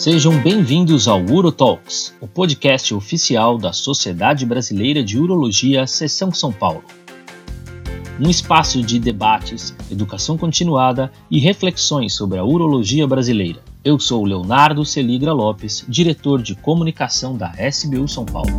Sejam bem-vindos ao UroTalks, o podcast oficial da Sociedade Brasileira de Urologia, Seção São Paulo. Um espaço de debates, educação continuada e reflexões sobre a urologia brasileira. Eu sou Leonardo Celigra Lopes, diretor de comunicação da SBU São Paulo.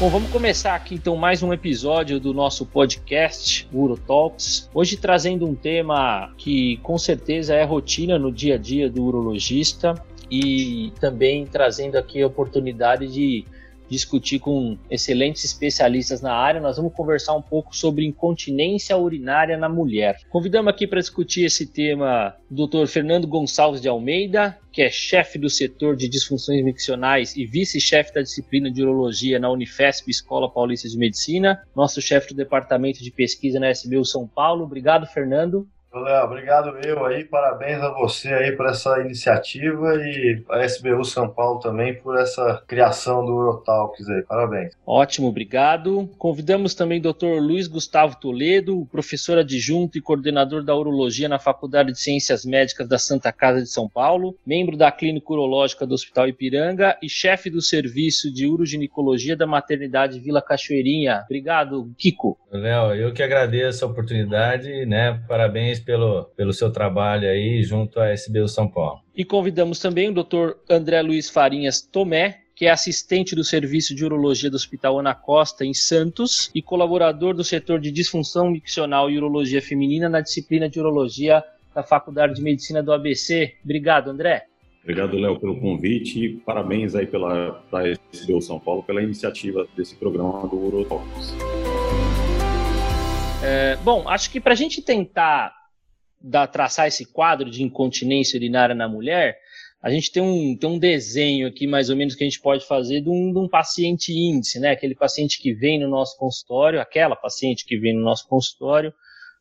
Bom, vamos começar aqui então mais um episódio do nosso podcast Uro Talks. Hoje trazendo um tema que com certeza é rotina no dia a dia do urologista e também trazendo aqui a oportunidade de discutir com excelentes especialistas na área. Nós vamos conversar um pouco sobre incontinência urinária na mulher. Convidamos aqui para discutir esse tema o Dr. Fernando Gonçalves de Almeida, que é chefe do setor de disfunções miccionais e vice-chefe da disciplina de urologia na Unifesp Escola Paulista de Medicina, nosso chefe do departamento de pesquisa na SBU São Paulo. Obrigado, Fernando. Léo, obrigado eu aí, parabéns a você aí por essa iniciativa e a SBU São Paulo também por essa criação do Eurotalks aí, parabéns. Ótimo, obrigado. Convidamos também o Dr. Luiz Gustavo Toledo, professor adjunto e coordenador da urologia na Faculdade de Ciências Médicas da Santa Casa de São Paulo, membro da Clínica Urológica do Hospital Ipiranga e chefe do serviço de uroginecologia da Maternidade Vila Cachoeirinha. Obrigado, Kiko. Léo, eu que agradeço a oportunidade, né? Parabéns pelo, pelo seu trabalho aí junto à SBU São Paulo. E convidamos também o Dr. André Luiz Farinhas Tomé, que é assistente do Serviço de Urologia do Hospital Ana Costa, em Santos, e colaborador do setor de disfunção miccional e urologia feminina na disciplina de urologia da Faculdade de Medicina do ABC. Obrigado, André. Obrigado, Léo, pelo convite e parabéns aí pela, para SBU São Paulo pela iniciativa desse programa do Urotalks. É, bom, acho que para a gente tentar da, traçar esse quadro de incontinência urinária na mulher, a gente tem um, tem um desenho aqui, mais ou menos, que a gente pode fazer de um, de um paciente índice, né? Aquele paciente que vem no nosso consultório, aquela paciente que vem no nosso consultório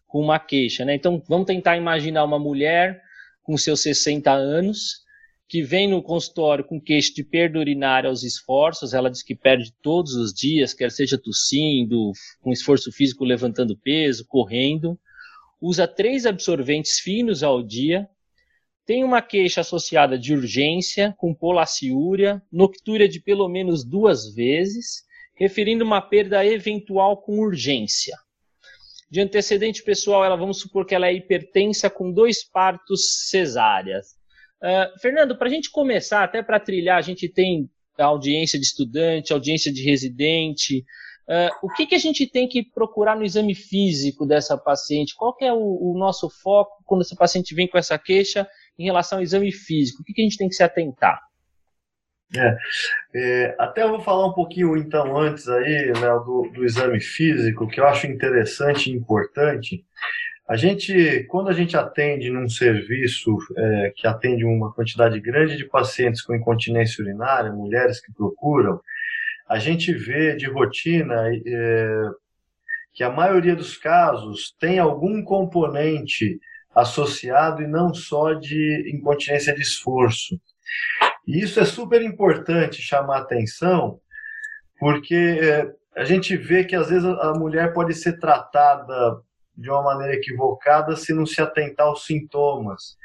com uma queixa, né? Então, vamos tentar imaginar uma mulher com seus 60 anos, que vem no consultório com queixa de perda urinária aos esforços, ela diz que perde todos os dias, quer seja tossindo, com esforço físico levantando peso, correndo, usa três absorventes finos ao dia, tem uma queixa associada de urgência, com polaciúria, noctúria de pelo menos duas vezes, referindo uma perda eventual com urgência. De antecedente pessoal, ela vamos supor que ela é hipertensa com dois partos cesáreas. Uh, Fernando, para a gente começar, até para trilhar, a gente tem audiência de estudante, audiência de residente, Uh, o que, que a gente tem que procurar no exame físico dessa paciente? Qual é o, o, nosso foco quando esse paciente vem com essa queixa em relação ao exame físico? O que, que a gente tem que se atentar? É, é, até eu vou falar um pouquinho então antes aí, do, do exame físico, que eu acho interessante e importante. A gente, quando a gente atende num serviço é, que atende uma quantidade grande de pacientes com incontinência urinária, mulheres que procuram, a gente vê de rotina é, que a maioria dos casos tem algum componente associado e não só de incontinência de esforço. E isso é super importante chamar atenção, porque é, a gente vê que às vezes a mulher pode ser tratada de uma maneira equivocada se não se atentar aos sintomas.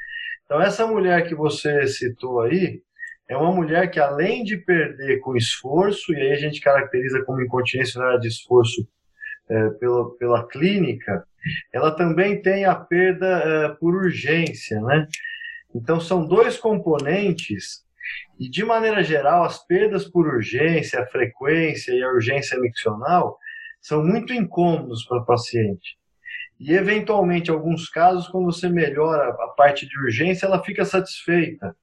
Então, essa mulher que você citou aí, é uma mulher que, além de perder com esforço, e aí a gente caracteriza como incontinência de esforço é, pela, pela clínica, ela também tem a perda é, por urgência, né? Então, são dois componentes, e de maneira geral, as perdas por urgência, a frequência e a urgência miccional são muito incômodos para o paciente. E, eventualmente, em alguns casos, quando você melhora a parte de urgência, ela fica satisfeita.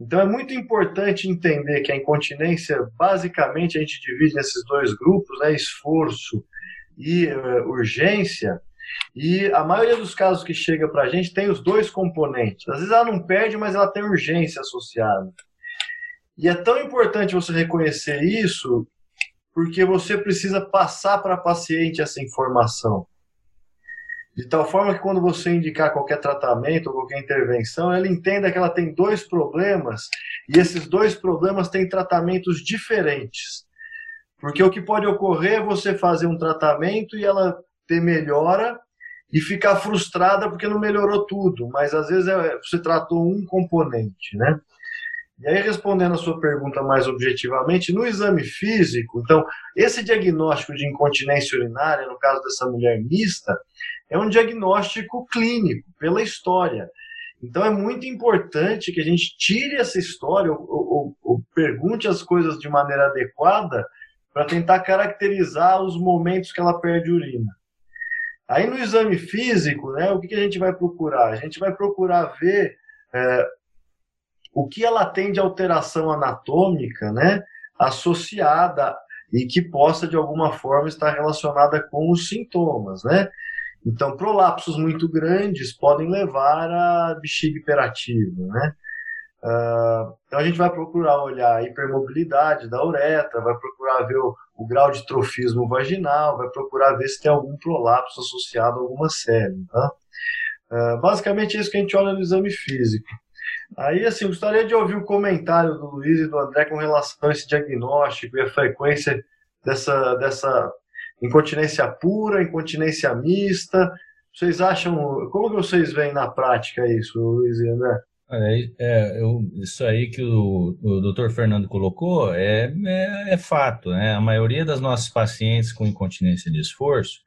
Então é muito importante entender que a incontinência, basicamente, a gente divide nesses dois grupos, né, esforço e uh, urgência, e a maioria dos casos que chega para a gente tem os dois componentes. Às vezes ela não perde, mas ela tem urgência associada. E é tão importante você reconhecer isso, porque você precisa passar para a paciente essa informação. De tal forma que quando você indicar qualquer tratamento ou qualquer intervenção, ela entenda que ela tem dois problemas e esses dois problemas têm tratamentos diferentes. Porque o que pode ocorrer é você fazer um tratamento e ela ter melhora e ficar frustrada porque não melhorou tudo, mas às vezes é, você tratou um componente, né? E aí, respondendo a sua pergunta mais objetivamente, no exame físico, então, esse diagnóstico de incontinência urinária, no caso dessa mulher mista, é um diagnóstico clínico, pela história. Então, é muito importante que a gente tire essa história, ou, ou, ou pergunte as coisas de maneira adequada, para tentar caracterizar os momentos que ela perde urina. Aí, no exame físico, né, o que, que a gente vai procurar? A gente vai procurar ver. É, o que ela tem de alteração anatômica, né, associada e que possa de alguma forma estar relacionada com os sintomas, né? Então, prolapsos muito grandes podem levar a bexiga hiperativa, né? Uh, então a gente vai procurar olhar a hipermobilidade da uretra, vai procurar ver o, o, grau de trofismo vaginal, vai procurar ver se tem algum prolapso associado a alguma série. Tá? Uh, basicamente é isso que a gente olha no exame físico. Aí, assim, gostaria de ouvir o comentário do Luiz e do André com relação a esse diagnóstico e a frequência dessa, dessa incontinência pura, incontinência mista. Vocês acham, como que vocês veem na prática isso, Luiz e André? É, é, eu, isso aí que o, o doutor Fernando colocou é, é, é, fato, né? A maioria das nossas pacientes com incontinência de esforço,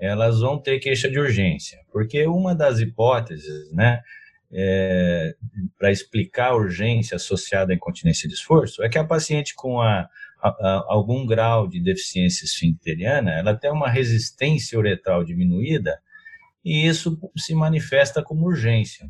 elas vão ter queixa de urgência, porque uma das hipóteses, né, é, para explicar a urgência associada à incontinência de esforço é que a paciente com a, algum grau de deficiência esfincteriana, ela tem uma resistência uretral diminuída e isso se manifesta como urgência.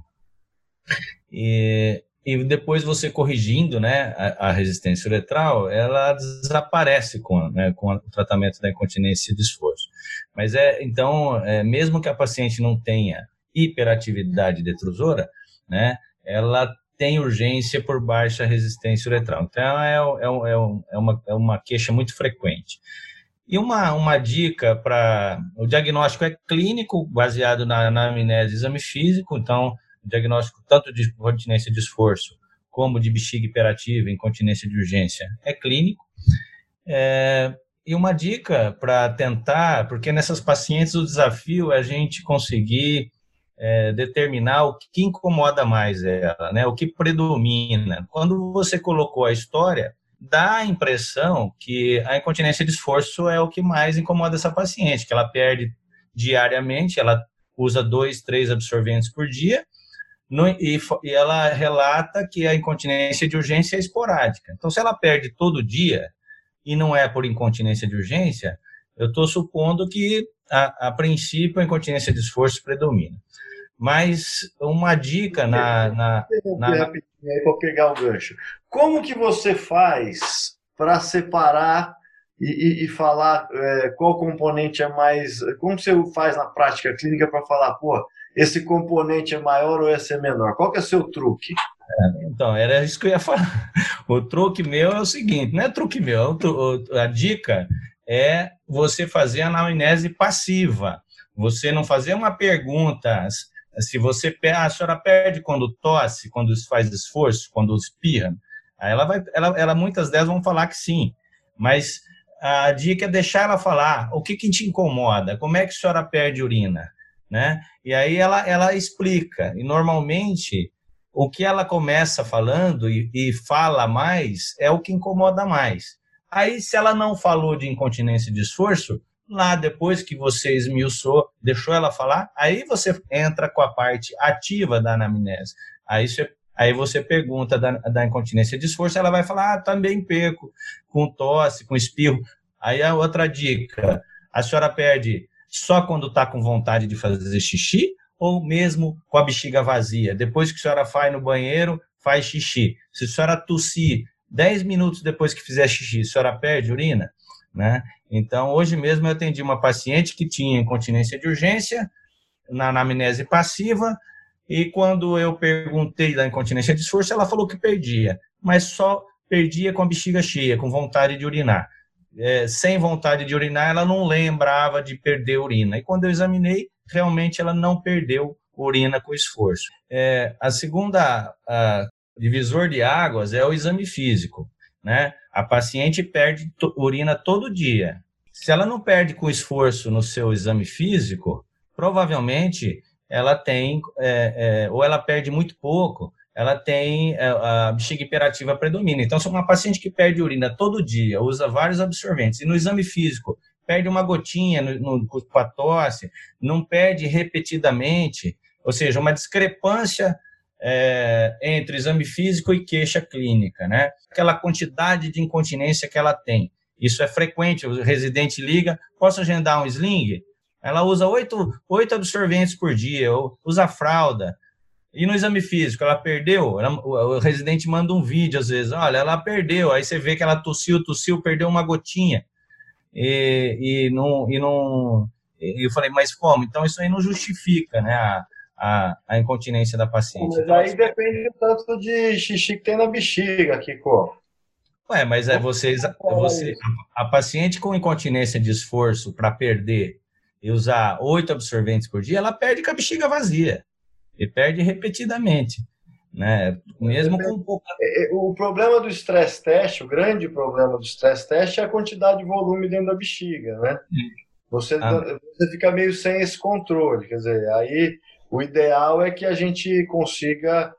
E, e depois você corrigindo né, a, a, resistência uretral, ela desaparece com, né, com o tratamento da incontinência de esforço. Mas é, então, é, mesmo que a paciente não tenha hiperatividade detrusora, né, ela tem urgência por baixa resistência uretral. Então, é, é, é, é, uma, é uma queixa muito frequente. E uma, uma dica para. O diagnóstico é clínico, baseado na, na amnese e exame físico, então, diagnóstico tanto de incontinência de esforço como de bexiga hiperativa, incontinência de urgência, é clínico. É, e uma dica para tentar, porque nessas pacientes o desafio é a gente conseguir é, determinar o que incomoda mais ela, né? O que predomina. Quando você colocou a história, dá a impressão que a incontinência de esforço é o que mais incomoda essa paciente, que ela perde diariamente, ela usa dois, três absorventes por dia, no, e, e, ela relata que a incontinência de urgência é esporádica. Então, se ela perde todo dia e não é por incontinência de urgência, eu estou supondo que, a, a princípio, a incontinência de esforço predomina. Mas uma dica na. na, na... Aí para pegar o gancho. Como que você faz para separar e, e, e falar é, qual componente é mais. Como você faz na prática clínica para falar, pô, esse componente é maior ou esse é menor? Qual que é o seu truque? É, então, era isso que eu ia falar. O truque meu é o seguinte: não é truque meu, é a dica é você fazer a anamnese passiva. Você não fazer uma pergunta se você ah, a senhora perde quando tosse, quando faz esforço, quando espirra, ela vai, ela, ela muitas delas vão falar que sim, mas a dica é deixar ela falar o que, que te incomoda, como é que a senhora perde urina, né? E aí ela, ela explica, e normalmente o que ela começa falando e, e fala mais é o que incomoda mais. Aí, se ela não falou de incontinência de esforço, lá depois que você esmiuçou, deixou ela falar, aí você entra com a parte ativa da anamnese. Aí você, aí você pergunta da, da incontinência de esforço, ela vai falar, ah, também perco, com tosse, com espirro. Aí a outra dica, a senhora perde só quando está com vontade de fazer xixi ou mesmo com a bexiga vazia? Depois que a senhora vai no banheiro, faz xixi. Se a senhora tossir 10 minutos depois que fizer xixi, a senhora perde urina? Né? Então, hoje mesmo eu atendi uma paciente que tinha incontinência de urgência na anamnese passiva, e quando eu perguntei da incontinência de esforço, ela falou que perdia, mas só perdia com a bexiga cheia, com vontade de urinar. É, sem vontade de urinar, ela não lembrava de perder urina. E quando eu examinei, realmente ela não perdeu urina com esforço. É, a segunda a divisor de águas é o exame físico né? A paciente perde urina todo dia. Se ela não perde com esforço no seu exame físico, provavelmente ela tem, é, é, ou ela perde muito pouco, ela tem é, a bexiga hiperativa predomina. Então, se uma paciente que perde urina todo dia, usa vários absorventes, e no exame físico perde uma gotinha no, no, com a tosse, não perde repetidamente, ou seja, uma discrepância é, entre exame físico e queixa clínica, né? Aquela quantidade de incontinência que ela tem. Isso é frequente, o residente liga, posso agendar um sling? Ela usa oito, oito absorventes por dia, usa fralda. E no exame físico, ela perdeu? Ela, o, o residente manda um vídeo às vezes, olha, ela perdeu. Aí você vê que ela tossiu, tossiu, perdeu uma gotinha. E, e não, e não. E eu falei, mas como? Então isso aí não justifica, né? A, a, a incontinência da paciente. Mas aí depende tanto de xixi que tem na bexiga, Kiko. Ué, mas é vocês, você, a paciente com incontinência de esforço para perder e usar oito absorventes por dia, ela perde com a bexiga vazia e perde repetidamente, né? Mesmo com pouca... É, é, o problema do stress test, o grande problema do stress test é a quantidade de volume dentro da bexiga, né? Você, ah. você fica meio sem esse controle, quer dizer, aí o ideal é que a gente consiga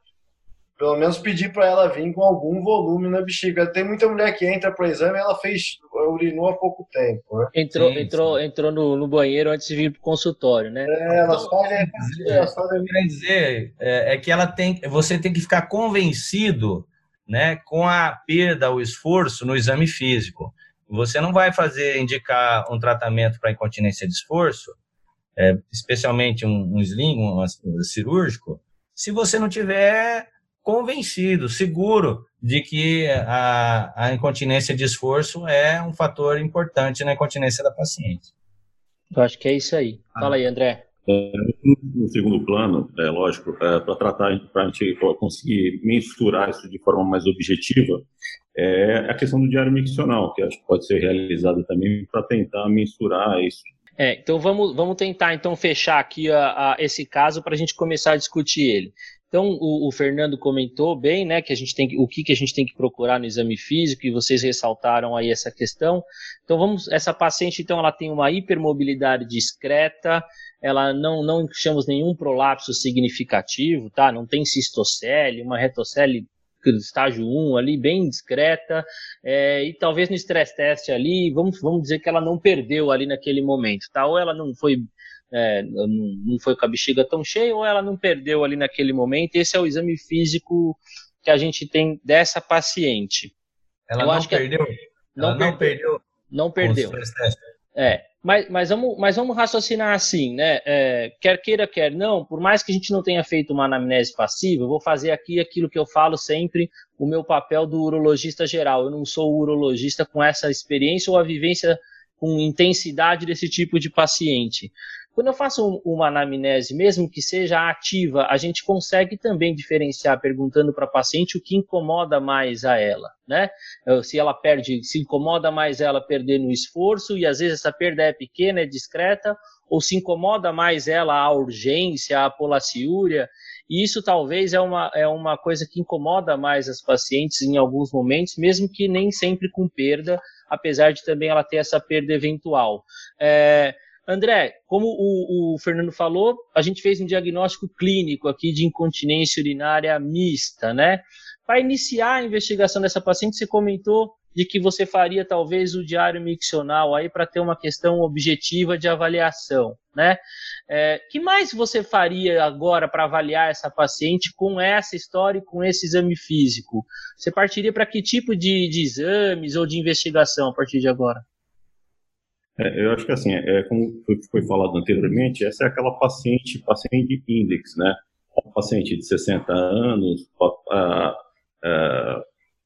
pelo menos pedir para ela vir com algum volume na bexiga. Tem muita mulher que entra para o exame e ela fez, urinou há pouco tempo. Né? Entrou, sim, entrou, sim. entrou no, no, banheiro antes de vir para o consultório, né? É, ela então, faz, é, quer dizer é, é, que ela tem, você tem que ficar convencido, né, com a perda, o esforço no exame físico. Você não vai fazer indicar um tratamento para incontinência de esforço é, especialmente um, um sling, um, um cirúrgico, se você não tiver convencido, seguro de que a, a incontinência de esforço é um fator importante na incontinência da paciente. Eu acho que é isso aí. Fala aí, André. É, no segundo plano, é lógico, é, para tratar, para a gente conseguir mensurar isso de forma mais objetiva, é a questão do diário miccional, que acho que pode ser realizado também para tentar mensurar isso é, então vamos, vamos tentar então fechar aqui a, a esse caso para a gente começar a discutir ele. Então o, o, Fernando comentou bem, né, que a gente tem o que, que a gente tem que procurar no exame físico e vocês ressaltaram aí essa questão. Então vamos, essa paciente então ela tem uma hipermobilidade discreta, ela não não chamamos nenhum prolapso significativo, tá? Não tem cistocele, uma retocele estágio 1 ali, bem discreta, é, e talvez no stress test ali, vamos, vamos dizer que ela não perdeu ali naquele momento, tá? Ou ela não foi, é, não foi com a bexiga tão cheia, ou ela não perdeu ali naquele momento. Esse é o exame físico que a gente tem dessa paciente. Ela Eu não perdeu? Não, ela não perdeu. Não perdeu. É, mas, mas, vamos, mas vamos raciocinar assim, né? É, quer queira, quer não, por mais que a gente não tenha feito uma anamnese passiva, eu vou fazer aqui aquilo que eu falo sempre, o meu papel do urologista geral. Eu não sou urologista com essa experiência ou a vivência com intensidade desse tipo de paciente. Quando eu faço uma anamnese, mesmo que seja ativa, a gente consegue também diferenciar perguntando para a paciente o que incomoda mais a ela, né? Se ela perde, se incomoda mais ela perder no esforço e às vezes essa perda é pequena, é discreta, ou se incomoda mais ela a urgência, a polaciúria, e isso talvez é uma, é uma coisa que incomoda mais as pacientes em alguns momentos, mesmo que nem sempre com perda, apesar de também ela ter essa perda eventual. É, André, como o, o, Fernando falou, a gente fez um diagnóstico clínico aqui de incontinência urinária mista, né? Para iniciar a investigação dessa paciente, você comentou de que você faria talvez o diário miccional aí para ter uma questão objetiva de avaliação, né? É, que mais você faria agora para avaliar essa paciente com essa história e com esse exame físico? Você partiria para que tipo de, de exames ou de investigação a partir de agora? É, eu acho que assim, é, como foi, falado anteriormente, essa é aquela paciente, paciente index, né? Uma paciente de 60 anos,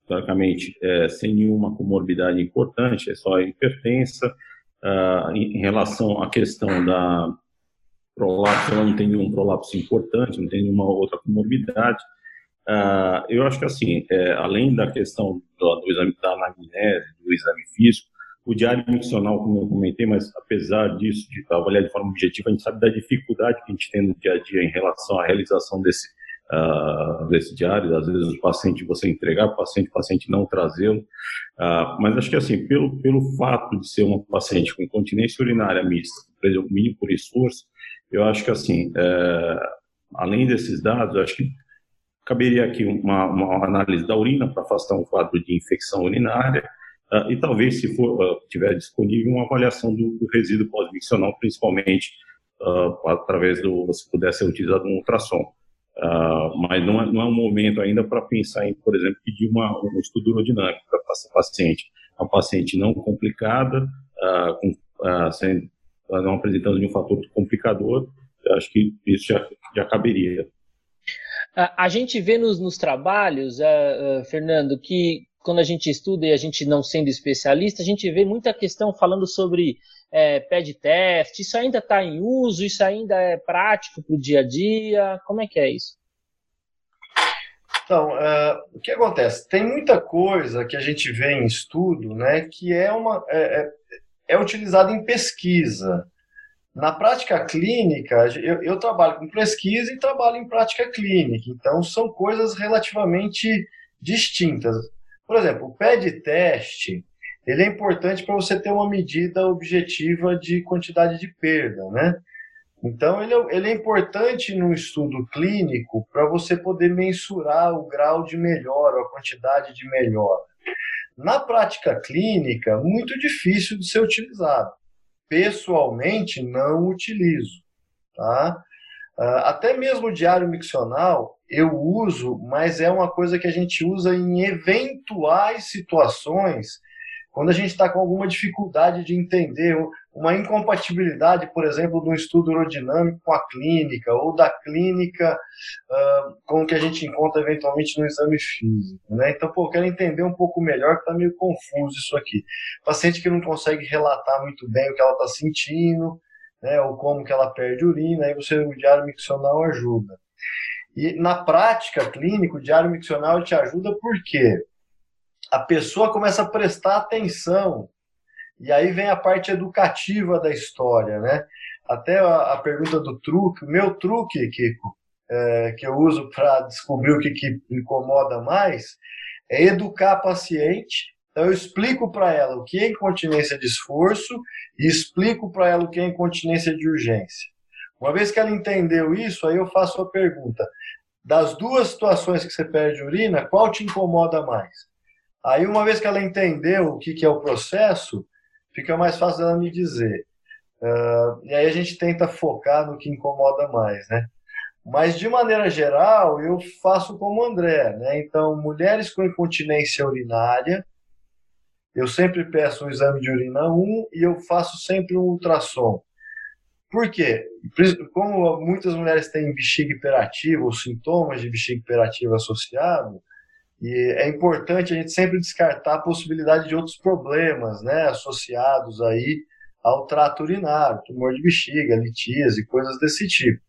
teoricamente, é, sem nenhuma comorbidade importante, é só hipertensa. em, em relação à questão da prolapso, ela não tem nenhum prolapso importante, não tem nenhuma outra comorbidade. eu acho que assim, é, além da questão do, do exame da anamnese, do exame físico, o diário miccional, como eu comentei, mas apesar disso, de avaliar de forma objetiva, a gente sabe da dificuldade que a gente tem no dia a dia em relação à realização desse, uh, desse diário, às vezes o paciente você entregar o paciente, o paciente não trazê-lo, uh, mas acho que assim, pelo, pelo fato de ser uma paciente com continência urinária mista, mínimo por esforço, eu acho que assim, uh, além desses dados, acho que caberia aqui uma, uma análise da urina para afastar um quadro de infecção urinária e talvez, se for uh, tiver disponível, uma avaliação do, do resíduo pós-miccional, principalmente uh, através do, se puder ser utilizado um ultrassom. mas não é, não é um momento ainda para pensar em, por exemplo, pedir uma, um estudo urodinâmico para essa paciente. Uma paciente não complicada, com, não apresentando nenhum fator complicador, acho que isso já, já caberia. A, gente vê nos, nos trabalhos, uh, uh, Fernando, que quando a gente estuda e a gente não sendo especialista, a gente vê muita questão falando sobre é, pad test, isso ainda está em uso, isso ainda é prático para o dia a dia, como é que é isso? Então, uh, o que acontece? Tem muita coisa que a gente vê em estudo, né, que é, uma, é, é, é utilizada em pesquisa. Na prática clínica, eu, eu, trabalho com pesquisa e trabalho em prática clínica, então são coisas relativamente distintas. Por exemplo, o pé de teste, ele é importante para você ter uma medida objetiva de quantidade de perda, né? Então, ele é, ele é importante no estudo clínico para você poder mensurar o grau de melhora, a quantidade de melhora. Na prática clínica, muito difícil de ser utilizado pessoalmente não utilizo, tá? Ah, até mesmo o diário miccional eu uso, mas é uma coisa que a gente usa em eventuais situações quando a gente está com alguma dificuldade de entender uma incompatibilidade, por exemplo, de um estudo aerodinâmico com a clínica, ou da clínica uh, com o que a gente encontra eventualmente no exame físico. Né? Então, pô, eu quero entender um pouco melhor, que está meio confuso isso aqui. Paciente que não consegue relatar muito bem o que ela está sentindo, né, ou como que ela perde urina, aí você, o diário miccional ajuda. E na prática clínica, o diário miccional te ajuda por quê? a pessoa começa a prestar atenção. E aí vem a parte educativa da história, né? Até a, a pergunta do truque, meu truque, Kiko, é, que eu uso para descobrir o que, que incomoda mais, é educar a paciente. Então eu explico para ela o que é incontinência de esforço e explico para ela o que é incontinência de urgência. Uma vez que ela entendeu isso, aí eu faço a pergunta: das duas situações que você perde urina, qual te incomoda mais? Aí, uma vez que ela entendeu o que, é o processo, fica mais fácil ela me dizer. Uh, e aí a gente tenta focar no que incomoda mais, né? Mas, de maneira geral, eu faço como o André, né? Então, mulheres com incontinência urinária, eu sempre peço um exame de urina 1 e eu faço sempre um ultrassom. Por quê? Como muitas mulheres têm bexiga hiperativa ou sintomas de bexiga hiperativa associado, e é importante a gente sempre descartar a possibilidade de outros problemas, né, associados aí ao trato urinário, tumor de bexiga, litíase, coisas desse tipo.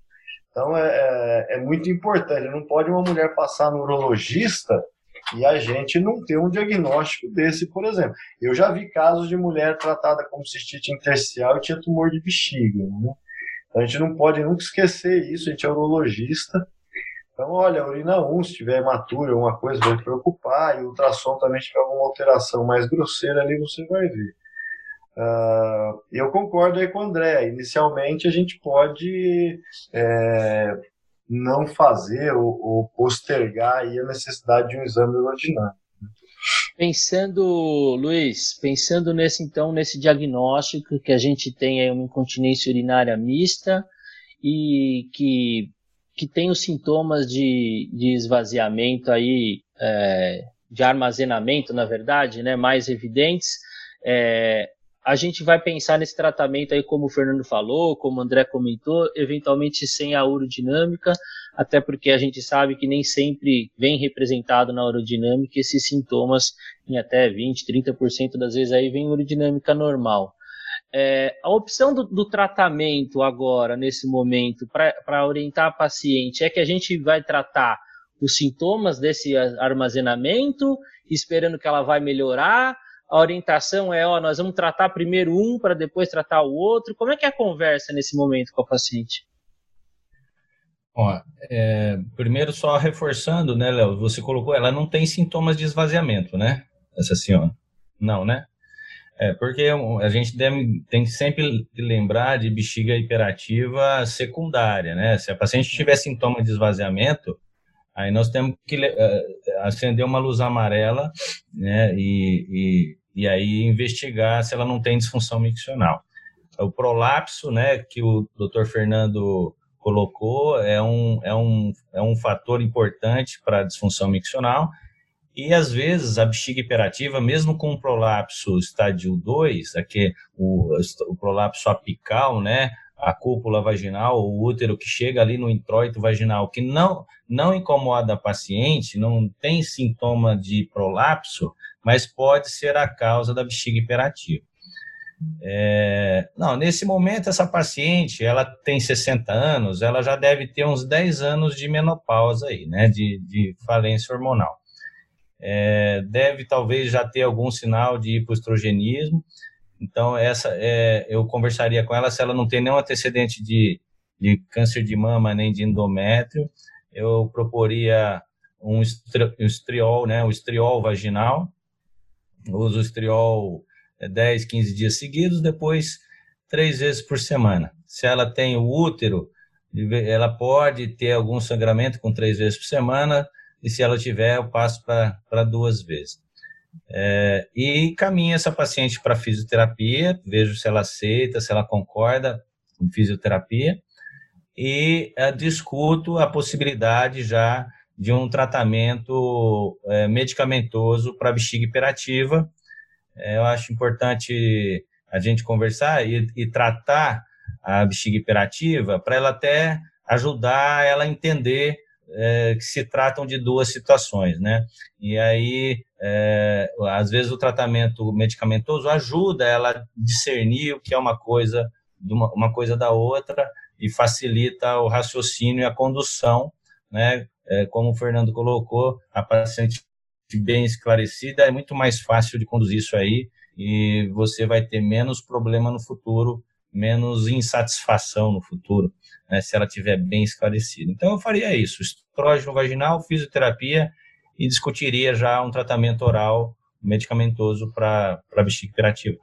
Então é, é, é muito importante. Não pode uma mulher passar no urologista e a gente não ter um diagnóstico desse, por exemplo. Eu já vi casos de mulher tratada com cistite intersticial e tinha tumor de bexiga. Né? Então a gente não pode nunca esquecer isso. A gente é urologista então, olha, a urina 1, se tiver hematura, alguma coisa, vai preocupar, e o ultrassom também, tiver alguma alteração mais grosseira ali, você vai ver. Uh, eu concordo aí com o André. Inicialmente, a gente pode é, não fazer ou, ou, postergar a necessidade de um exame urodinâmico. Pensando, Luiz, pensando nesse então nesse diagnóstico que a gente tem aí uma incontinência urinária mista e que que tem os sintomas de, de esvaziamento aí, é, de armazenamento, na verdade, né, mais evidentes, é, a gente vai pensar nesse tratamento aí, como o Fernando falou, como o André comentou, eventualmente sem a urodinâmica, até porque a gente sabe que nem sempre vem representado na urodinâmica esses sintomas, em até 20, 30% das vezes aí vem urodinâmica normal. É, a opção do, do, tratamento agora, nesse momento, para orientar a paciente, é que a gente vai tratar os sintomas desse armazenamento, esperando que ela vai melhorar. A orientação é, ó, nós vamos tratar primeiro um para depois tratar o outro. Como é que é a conversa nesse momento com a paciente? Ó, é, primeiro só reforçando, né, Léo, você colocou, ela não tem sintomas de esvaziamento, né? Essa senhora. Não, né? É, porque a gente deve, tem que sempre lembrar de bexiga hiperativa secundária, né? Se a paciente tiver sintoma de esvaziamento, Aí nós temos que uh, acender uma luz amarela né, e, e, aí investigar se ela não tem disfunção miccional. O prolapso, né, que o doutor Fernando colocou, é um, é um, é um fator importante para a disfunção miccional. E às vezes a bexiga hiperativa, mesmo com o prolapso estádio 2, aqui o, o prolapso apical, né, a cúpula vaginal, o útero que chega ali no introito vaginal, que não, não incomoda a paciente, não tem sintoma de prolapso, mas pode ser a causa da bexiga hiperativa. É, não, nesse momento, essa paciente, ela tem 60 anos, ela já deve ter uns 10 anos de menopausa aí, né, de, de falência hormonal. É, deve talvez já ter algum sinal de hipoestrogenismo, então, essa é, eu conversaria com ela se ela não tem nenhum antecedente de, de câncer de mama nem de endométrio. Eu proporia um estriol, né, o estriol vaginal. Uso estriol 10, 15 dias seguidos, depois três vezes por semana. Se ela tem o útero, ela pode ter algum sangramento com três vezes por semana, e se ela tiver, eu passo para duas vezes. É, e caminho essa paciente para fisioterapia, vejo se ela aceita, se ela concorda com fisioterapia, e é, discuto a possibilidade já de um tratamento é, medicamentoso para bexiga hiperativa. É, eu acho importante a gente conversar e, e tratar a bexiga hiperativa para ela até ajudar ela a entender é, que se tratam de duas situações, né? E aí, é, às vezes, o tratamento medicamentoso ajuda ela a discernir o que é uma coisa uma coisa da outra e facilita o raciocínio e a condução, né? É, como o Fernando colocou, a paciente bem esclarecida é muito mais fácil de conduzir isso aí e você vai ter menos problema no futuro, menos insatisfação no futuro né, se ela tiver bem esclarecida. Então, eu faria isso: estrógeno vaginal, fisioterapia e discutiria já um tratamento oral medicamentoso para bexiga hiperativa.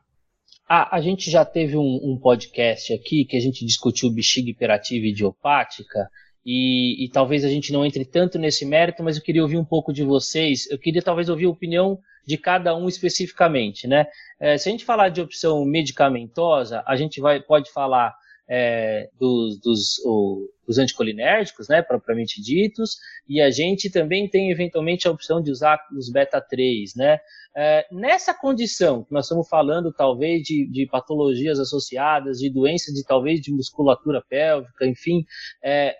Ah, a gente já teve um, um, podcast aqui que a gente discutiu bexiga hiperativa idiopática, e, e, talvez a gente não entre tanto nesse mérito, mas eu queria ouvir um pouco de vocês. Eu queria talvez ouvir a opinião de cada um especificamente, né? É, se a gente falar de opção medicamentosa, a gente vai, pode falar é, dos, dos, o, dos anticolinérgicos, né, propriamente ditos, e a gente também tem eventualmente a opção de usar os beta-3, né. É, nessa condição, que nós estamos falando talvez de, de, patologias associadas, de doenças de talvez de musculatura pélvica, enfim, é,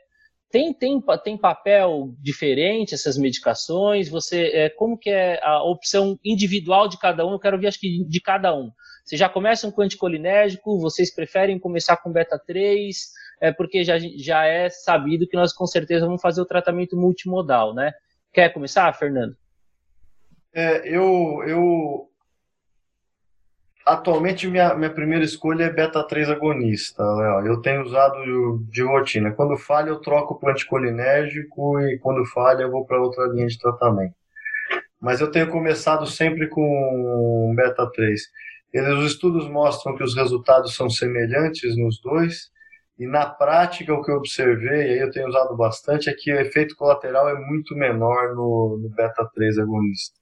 tem, tem, tem papel diferente essas medicações? Você, é, como que é a opção individual de cada um? Eu quero ver, acho que de cada um. Vocês já começam com anticolinérgico, vocês preferem começar com beta-3, é, porque já, já é sabido que nós com certeza vamos fazer o tratamento multimodal, né? Quer começar, Fernando? É, eu, eu atualmente minha, minha primeira escolha é beta-3 agonista. Eu tenho usado de rotina. Quando falha, eu troco para anticolinérgico e quando falha, eu vou para outra linha de tratamento. Mas eu tenho começado sempre com beta-3. Eles, os estudos mostram que os resultados são semelhantes nos dois, e na prática o que eu observei, e aí eu tenho usado bastante, é que o efeito colateral é muito menor no, no beta-3 agonista.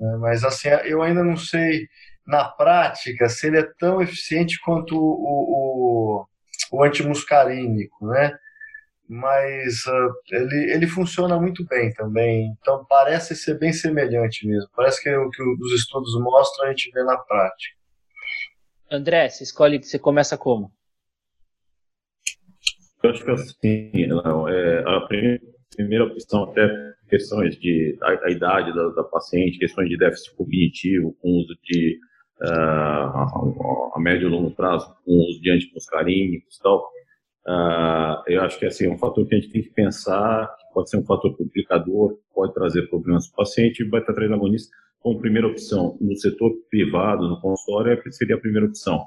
É, mas assim, eu ainda não sei na prática se ele é tão eficiente quanto o, o, o antimuscarínico, né? mas uh, ele, ele funciona muito bem também. Então parece ser bem semelhante mesmo. Parece que o que os estudos mostram a gente vê na prática. André, você escolhe, você começa como? Eu acho que assim, não, é, a primeira, primeira opção, até questões de a, a idade da, da, paciente, questões de déficit cognitivo, com uso de uh, a, médio e longo prazo, com uso de antimuscarínicos e tal, Uh, eu acho que assim, é um fator que a gente tem que pensar, que pode ser um fator complicador, pode trazer problemas para o paciente, e o beta-3 agonista como primeira opção no setor privado, no consultório, é seria a primeira opção.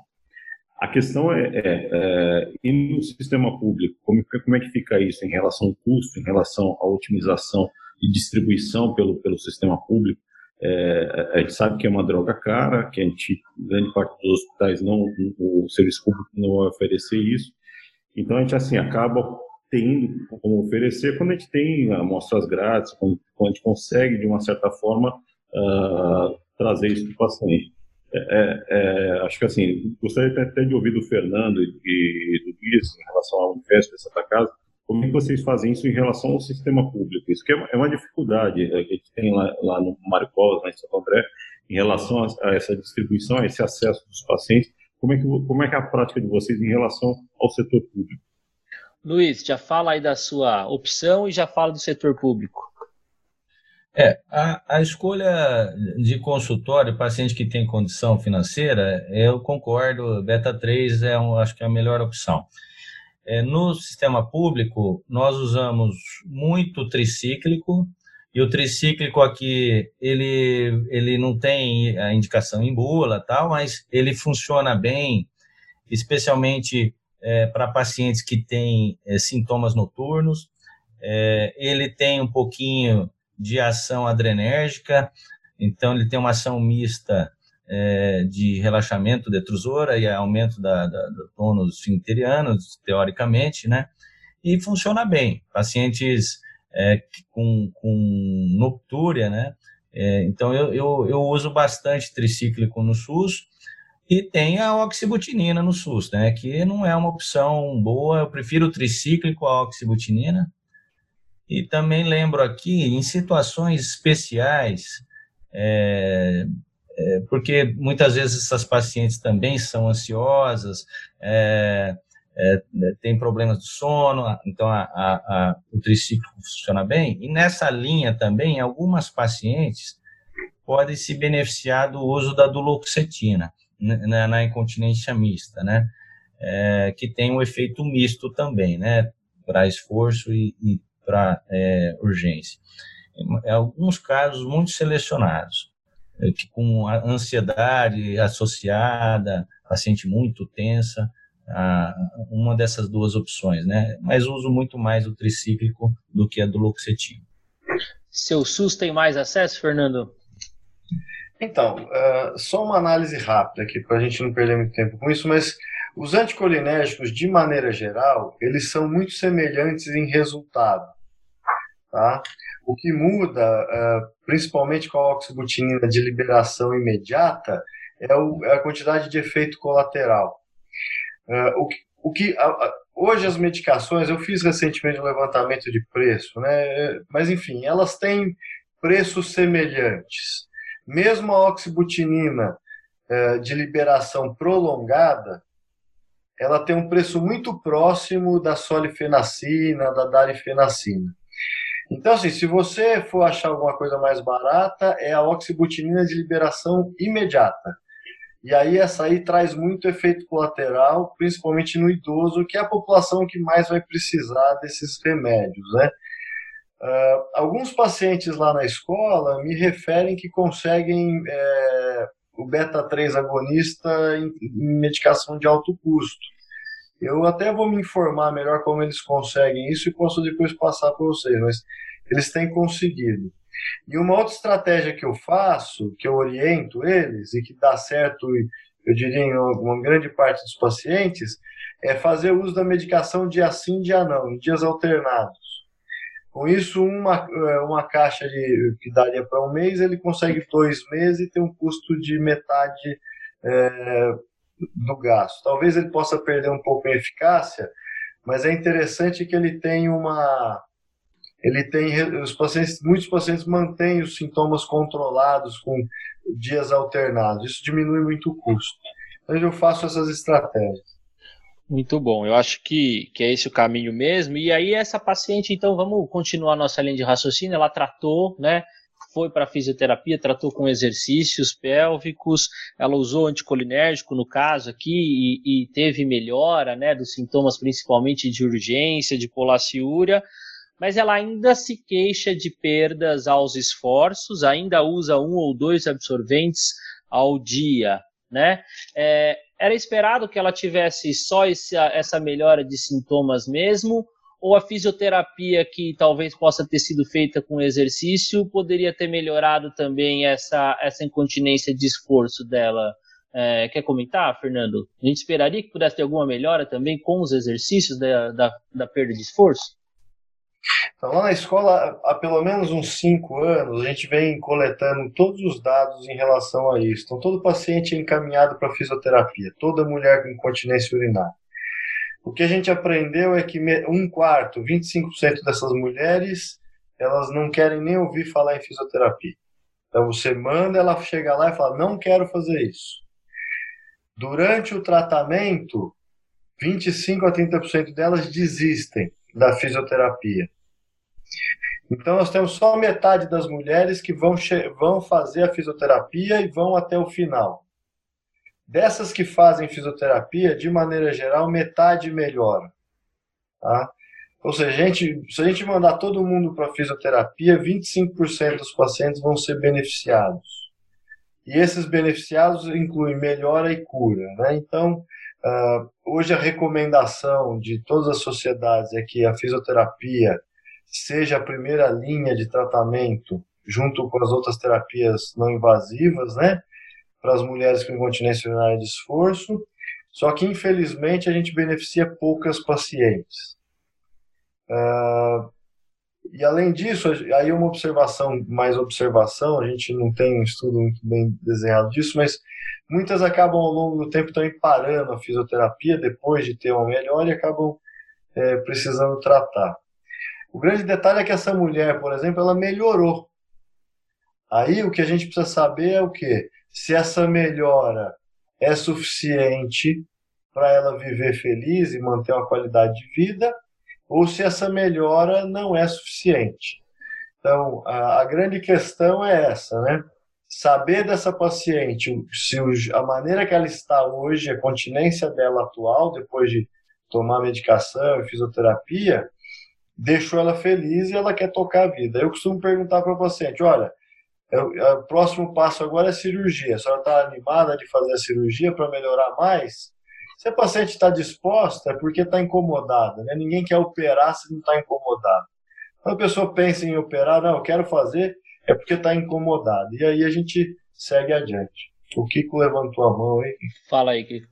A questão é, é, é e no sistema público, como, como é que fica isso em relação ao custo, em relação à otimização e distribuição pelo, pelo sistema público? É, a gente sabe que é uma droga cara, que a gente, grande parte dos hospitais não, o serviço público não vai oferecer isso, então a gente assim acaba tem como oferecer quando a gente tem amostras grátis, quando, quando a gente consegue, de uma certa forma, uh, trazer isso para o paciente. É, é, é, acho que assim, gostaria até de ouvir do Fernando e do Luiz em relação ao Unifesp de Santa Casa, como é que vocês fazem isso em relação ao sistema público? Isso que é uma é dificuldade que a gente tem lá, lá no Mário Covas, lá em Santo André, em relação a, a, essa distribuição, a esse acesso dos pacientes. Como é, que, como é que é a prática de vocês em relação ao setor público? Luiz, já fala aí da sua opção e já fala do setor público. É, a, a escolha de consultório, paciente que tem condição financeira, eu concordo, beta 3 é, um, acho que é a melhor opção. É, no sistema público, nós usamos muito tricíclico, e o tricíclico aqui, ele, ele não tem a indicação em bula, tal, mas ele funciona bem, especialmente é, para pacientes que têm é, sintomas noturnos. É, ele tem um pouquinho de ação adrenérgica, então ele tem uma ação mista é, de relaxamento detrusora e aumento da, da, do tônus esfincteriano, teoricamente, né? E funciona bem. Pacientes é, com, com noctúria, né? É, então eu, eu, eu, uso bastante tricíclico no SUS e tem a oxibutinina no SUS, né? Que não é uma opção boa. Eu prefiro o tricíclico à oxibutinina e também lembro aqui, em situações especiais, é, é, porque muitas vezes essas pacientes também são ansiosas, é, é tem problemas do sono, então a, a, a, o triciclo funciona bem. E nessa linha também, algumas pacientes podem se beneficiar do uso da duloxetina na, na incontinência mista, né? É, que tem um efeito misto também, né? Para esforço e, e para é, urgência. Em alguns casos muito selecionados, que com a ansiedade associada, paciente muito tensa, a, uma dessas duas opções, né? Mas uso muito mais o tricíclico do que a do duloxetina. Seu SUS tem mais acesso, Fernando? Então, uh, só uma análise rápida aqui, para a gente não perder muito tempo com isso, mas os anticolinérgicos, de maneira geral, eles são muito semelhantes em resultado. Tá? O que muda, uh, principalmente com a oxibutinina de liberação imediata, é, é a quantidade de efeito colateral. Uh, o que, hoje as medicações, eu fiz recentemente um levantamento de preço, né? mas enfim, elas têm preços semelhantes. Mesmo a oxibutinina de liberação prolongada, ela tem um preço muito próximo da solifenacina, da darifenacina. Então, assim, se você for achar alguma coisa mais barata, é a oxibutinina de liberação imediata. E aí essa aí traz muito efeito colateral, principalmente no idoso, que é a população que mais vai precisar desses remédios, né? Uh, alguns pacientes lá na escola me referem que conseguem é, o beta-3 agonista em, em medicação de alto custo. Eu até vou me informar melhor como eles conseguem isso e posso depois passar para vocês, mas eles têm conseguido. E uma outra estratégia que eu faço, que eu oriento eles e que dá certo, eu diria, em uma grande parte dos pacientes, é fazer uso da medicação dia sim, dia não, em dias alternados. Com isso, uma, é, uma caixa de, que daria para um mês, ele consegue dois meses e tem um custo de metade é, do gasto. Talvez ele possa perder um pouco em eficácia, mas é interessante que ele tem uma ele tem os pacientes, muitos pacientes mantêm os sintomas controlados com dias alternados. Isso diminui muito o custo. Então eu faço essas estratégias. Muito bom, eu acho que, que é esse o caminho mesmo. E aí, essa paciente, então, vamos continuar nossa linha de raciocínio. Ela tratou, né? Foi para fisioterapia, tratou com exercícios pélvicos, ela usou anticolinérgico no caso aqui e, e teve melhora, né, dos sintomas principalmente de urgência, de polaciúria, mas ela ainda se queixa de perdas aos esforços, ainda usa um ou dois absorventes ao dia, né? É, era esperado que ela tivesse só esse, essa melhora de sintomas mesmo, ou a fisioterapia que talvez possa ter sido feita com exercício poderia ter melhorado também essa, essa incontinência de esforço dela, É, quer comentar, Fernando? A gente esperaria que pudesse ter alguma melhora também com os exercícios da, da, da perda de esforço? Então, lá na escola, há pelo menos uns cinco anos, a gente vem coletando todos os dados em relação a isso. Então, todo paciente é encaminhado para fisioterapia, toda mulher com incontinência urinária. O que a gente aprendeu é que um quarto, 25% dessas mulheres, elas não querem nem ouvir falar em fisioterapia. Então, você manda, ela chega lá e fala: não quero fazer isso. Durante o tratamento, 25 a 30% delas desistem da fisioterapia. Então, nós temos só metade das mulheres que vão, vão fazer a fisioterapia e vão até o final. Dessas que fazem fisioterapia, de maneira geral, metade melhora. Tá? Ou seja, a gente, se a gente mandar todo mundo para fisioterapia, 25% dos pacientes vão ser beneficiados. E esses beneficiados incluem melhora e cura. Né? Então, Uh, hoje a recomendação de todas as sociedades é que a fisioterapia seja a primeira linha de tratamento junto com as outras terapias não invasivas, né, para as mulheres com incontinência urinária de esforço. Só que infelizmente a gente beneficia poucas pacientes. Uh, e além disso, aí uma observação, mais observação, a gente não tem um estudo muito bem desenhado disso, mas muitas acabam ao longo do tempo também parando a fisioterapia depois de ter uma melhora e acabam é, precisando tratar. O grande detalhe é que essa mulher, por exemplo, ela melhorou. Aí o que a gente precisa saber é o que? Se essa melhora é suficiente para ela viver feliz e manter uma qualidade de vida, ou se essa melhora não é suficiente. Então, a, a grande questão é essa, né? Saber dessa paciente, se a maneira que ela está hoje, a continência dela atual, depois de tomar medicação e fisioterapia, deixou ela feliz e ela quer tocar a vida. Eu costumo perguntar para o paciente: olha, o próximo passo agora é cirurgia. A senhora está animada de fazer a cirurgia para melhorar mais? Se a paciente está disposta, é porque está incomodada. Né? Ninguém quer operar se não está incomodado. Quando a pessoa pensa em operar, não, eu quero fazer, é porque está incomodado. E aí a gente segue adiante. O Kiko levantou a mão aí. Fala aí, Kiko.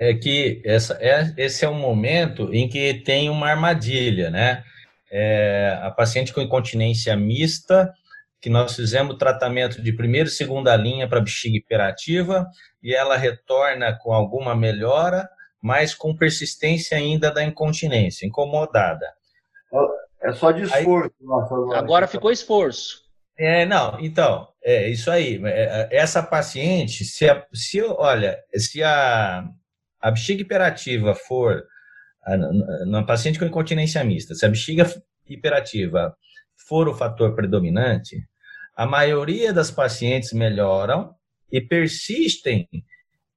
É que essa, é, esse é um momento em que tem uma armadilha, né? É, a paciente com incontinência mista, que nós fizemos tratamento de primeira e segunda linha para bexiga hiperativa, e ela retorna com alguma melhora, mas com persistência ainda da incontinência, incomodada. É só de esforço. Aí, nossa, agora, agora ficou esforço. É, não, então, é isso aí. É, é, essa paciente, se, a, se olha, se a, a bexiga hiperativa for, na paciente com incontinência mista, se a bexiga hiperativa for o fator predominante, a maioria das pacientes melhoram e persistem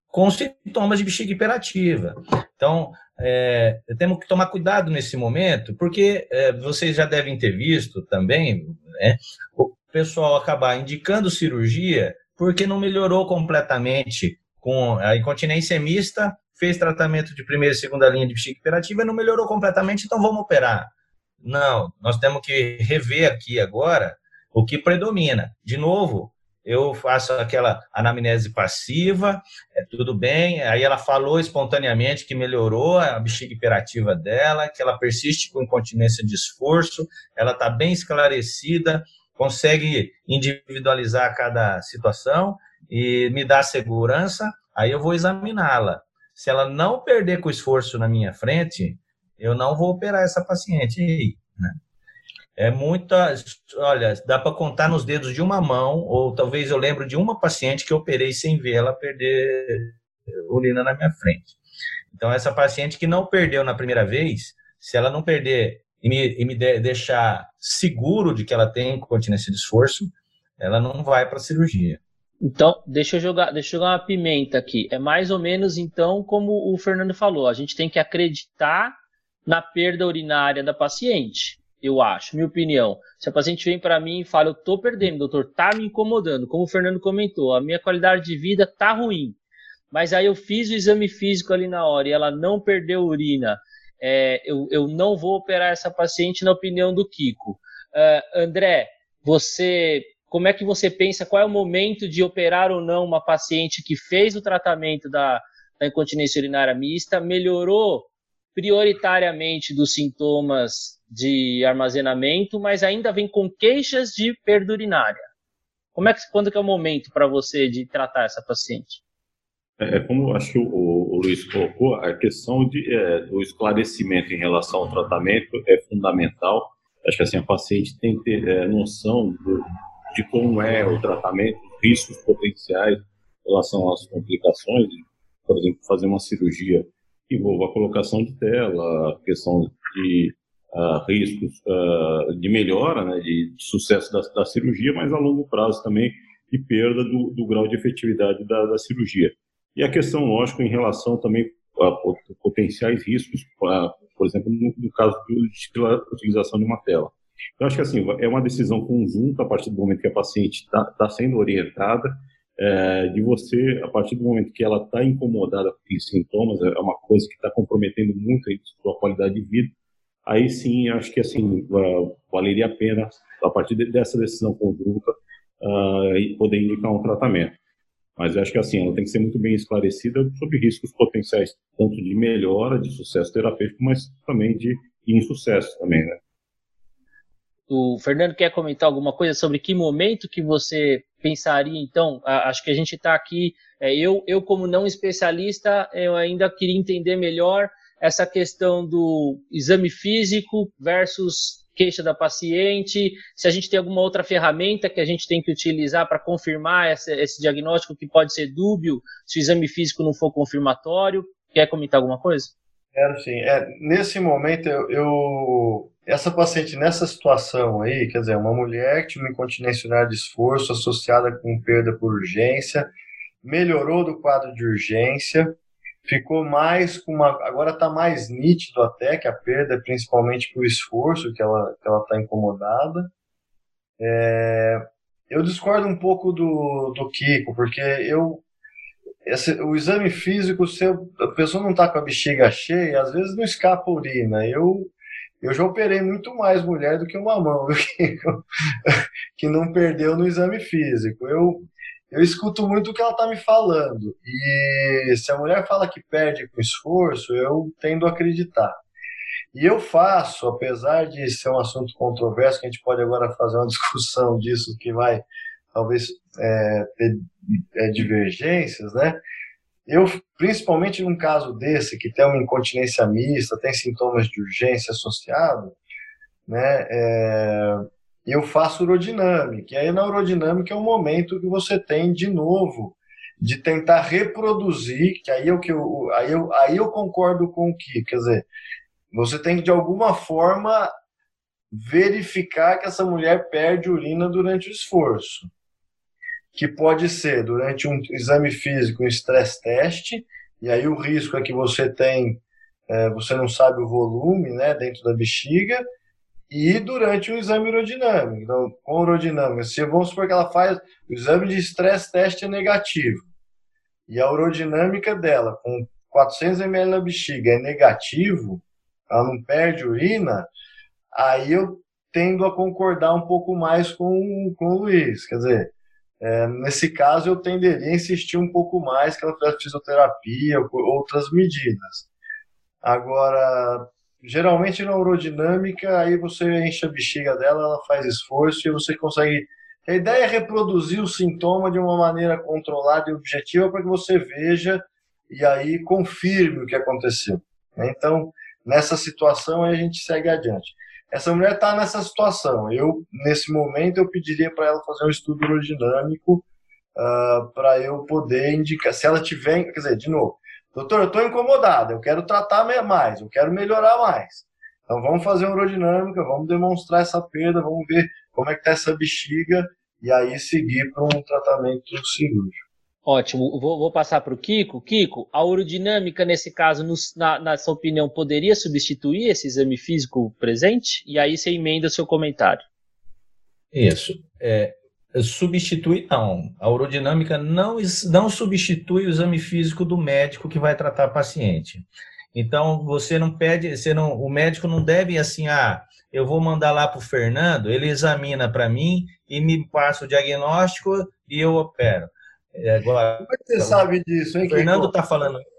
com sintomas de bexiga hiperativa. Então, é, temos que tomar cuidado nesse momento, porque é, vocês já devem ter visto também né, o pessoal acabar indicando cirurgia porque não melhorou completamente com a incontinência mista, fez tratamento de primeira e segunda linha de bexiga hiperativa e não melhorou completamente, então vamos operar. Não, nós temos que rever aqui agora o que predomina. De novo, eu faço aquela anamnese passiva, é tudo bem. Aí ela falou espontaneamente que melhorou a bexiga hiperativa dela, que ela persiste com incontinência de esforço, ela está bem esclarecida, consegue individualizar cada situação e me dá segurança. Aí eu vou examiná-la. Se ela não perder com esforço na minha frente, eu não vou operar essa paciente aí, né? É muita. Olha, dá para contar nos dedos de uma mão, ou talvez eu lembro de uma paciente que eu operei sem ver ela perder urina na minha frente. Então, essa paciente que não perdeu na primeira vez, se ela não perder e me, e me de, deixar seguro de que ela tem continência de esforço, ela não vai para a cirurgia. Então, deixa eu jogar, deixa eu jogar uma pimenta aqui. É mais ou menos então como o Fernando falou, a gente tem que acreditar na perda urinária da paciente eu acho, minha opinião. Se a paciente vem para mim e fala, eu tô perdendo, doutor, tá me incomodando, como o Fernando comentou, a minha qualidade de vida tá ruim, mas aí eu fiz o exame físico ali na hora e ela não perdeu urina, é, eu, eu não vou operar essa paciente na opinião do Kiko. Uh, André, você como é que você pensa, qual é o momento de operar ou não uma paciente que fez o tratamento da, da incontinência urinária mista, melhorou prioritariamente dos sintomas de armazenamento, mas ainda vem com queixas de perda urinária. Como é que, quando que é o momento para você de tratar essa paciente? É, é como acho que o, o, o Luiz colocou, a questão de, é, do esclarecimento em relação ao tratamento é fundamental. Acho que assim, a paciente tem que ter é, noção do, de como é o tratamento, riscos potenciais em relação às complicações, por exemplo, fazer uma cirurgia envolva a colocação de tela, a questão de uh, riscos uh, de melhora, né, de, sucesso da, da, cirurgia, mas a longo prazo também de perda do, do grau de efetividade da, da, cirurgia. E a questão, lógico, em relação também a potenciais riscos, por exemplo, no, no caso de utilização de uma tela. Então, acho que assim, é uma decisão conjunta a partir do momento que a paciente está tá sendo orientada, é, de você, a partir do momento que ela está incomodada com os sintomas, é uma coisa que está comprometendo muito a sua qualidade de vida, aí sim, acho que assim, valeria a pena, a partir dessa decisão conjunta, uh, poder indicar um tratamento. Mas acho que assim, ela tem que ser muito bem esclarecida sobre riscos potenciais, tanto de melhora, de sucesso terapêutico, mas também de insucesso também, né? O Fernando quer comentar alguma coisa sobre que momento que você pensaria, então? Acho que a gente está aqui, é, eu, eu como não especialista, eu ainda queria entender melhor essa questão do exame físico versus queixa da paciente, se a gente tem alguma outra ferramenta que a gente tem que utilizar para confirmar esse, esse, diagnóstico que pode ser dúbio se o exame físico não for confirmatório. Quer comentar alguma coisa? Quero sim. É, nesse momento, eu, eu, essa paciente nessa situação aí, quer dizer, uma mulher que tinha uma incontinência urinária de esforço associada com perda por urgência, melhorou do quadro de urgência, ficou mais com uma. Agora está mais nítido até que a perda principalmente por esforço que ela está que ela tá incomodada. É, eu discordo um pouco do, do Kiko, porque eu esse, o exame físico, se a pessoa não está com a bexiga cheia, às vezes não escapa urina. Eu, eu já operei muito mais mulher do que uma mão que, que não perdeu no exame físico. Eu, eu escuto muito o que ela está me falando. E se a mulher fala que perde com esforço, eu tendo a acreditar. E eu faço, apesar de ser um assunto controverso, que a gente pode agora fazer uma discussão disso, que vai talvez é, ter é, divergências, né? Eu, principalmente num caso desse, que tem uma incontinência mista, tem sintomas de urgência associado, né? É, eu faço urodinâmica. E aí na urodinâmica é um momento que você tem de novo de tentar reproduzir, que aí é o que eu, aí eu, aí eu concordo com o que, quer dizer, você tem que de alguma forma verificar que essa mulher perde urina durante o esforço que pode ser durante um exame físico, um stress test, e aí o risco é que você tem, é, você não sabe o volume né, dentro da bexiga, e durante um exame urodinâmico. Então, com urodinâmica, se vamos supor que ela faz o exame de stress test é negativo, e a urodinâmica dela, com 400 ml na bexiga, é negativo, ela não perde urina, aí eu tendo a concordar um pouco mais com, com o Luiz. Quer dizer, é, nesse caso, eu tenderia a insistir um pouco mais que ela fizesse fisioterapia ou outras medidas. Agora, geralmente na urodinâmica, aí você enche a bexiga dela, ela faz esforço e você consegue. A ideia é reproduzir o sintoma de uma maneira controlada e objetiva para que você veja e aí confirme o que aconteceu. Então, nessa situação, a gente segue adiante essa mulher está nessa situação. Eu, nesse momento, eu pediria para ela fazer um estudo urodinâmico uh, ah, para eu poder indicar. Se ela tiver, quer dizer, de novo, doutor, eu estou incomodada, eu quero tratar mais, eu quero melhorar mais. Então vamos fazer uma urodinâmica, vamos demonstrar essa perda, vamos ver como é que está essa bexiga e aí seguir para um tratamento cirúrgico. Ótimo, vou, vou passar para o Kiko. Kiko, a urodinâmica, nesse caso, na, na, sua opinião, poderia substituir esse exame físico presente? E aí você emenda o seu comentário. Isso. É, substitui, não. A urodinâmica não, não substitui o exame físico do médico que vai tratar a paciente. Então, você não pede, você não, o médico não deve assim, ah, eu vou mandar lá para o Fernando, ele examina para mim e me passa o diagnóstico e eu opero. É, agora, Como é que você sabe disso, hein? O Fernando está falando.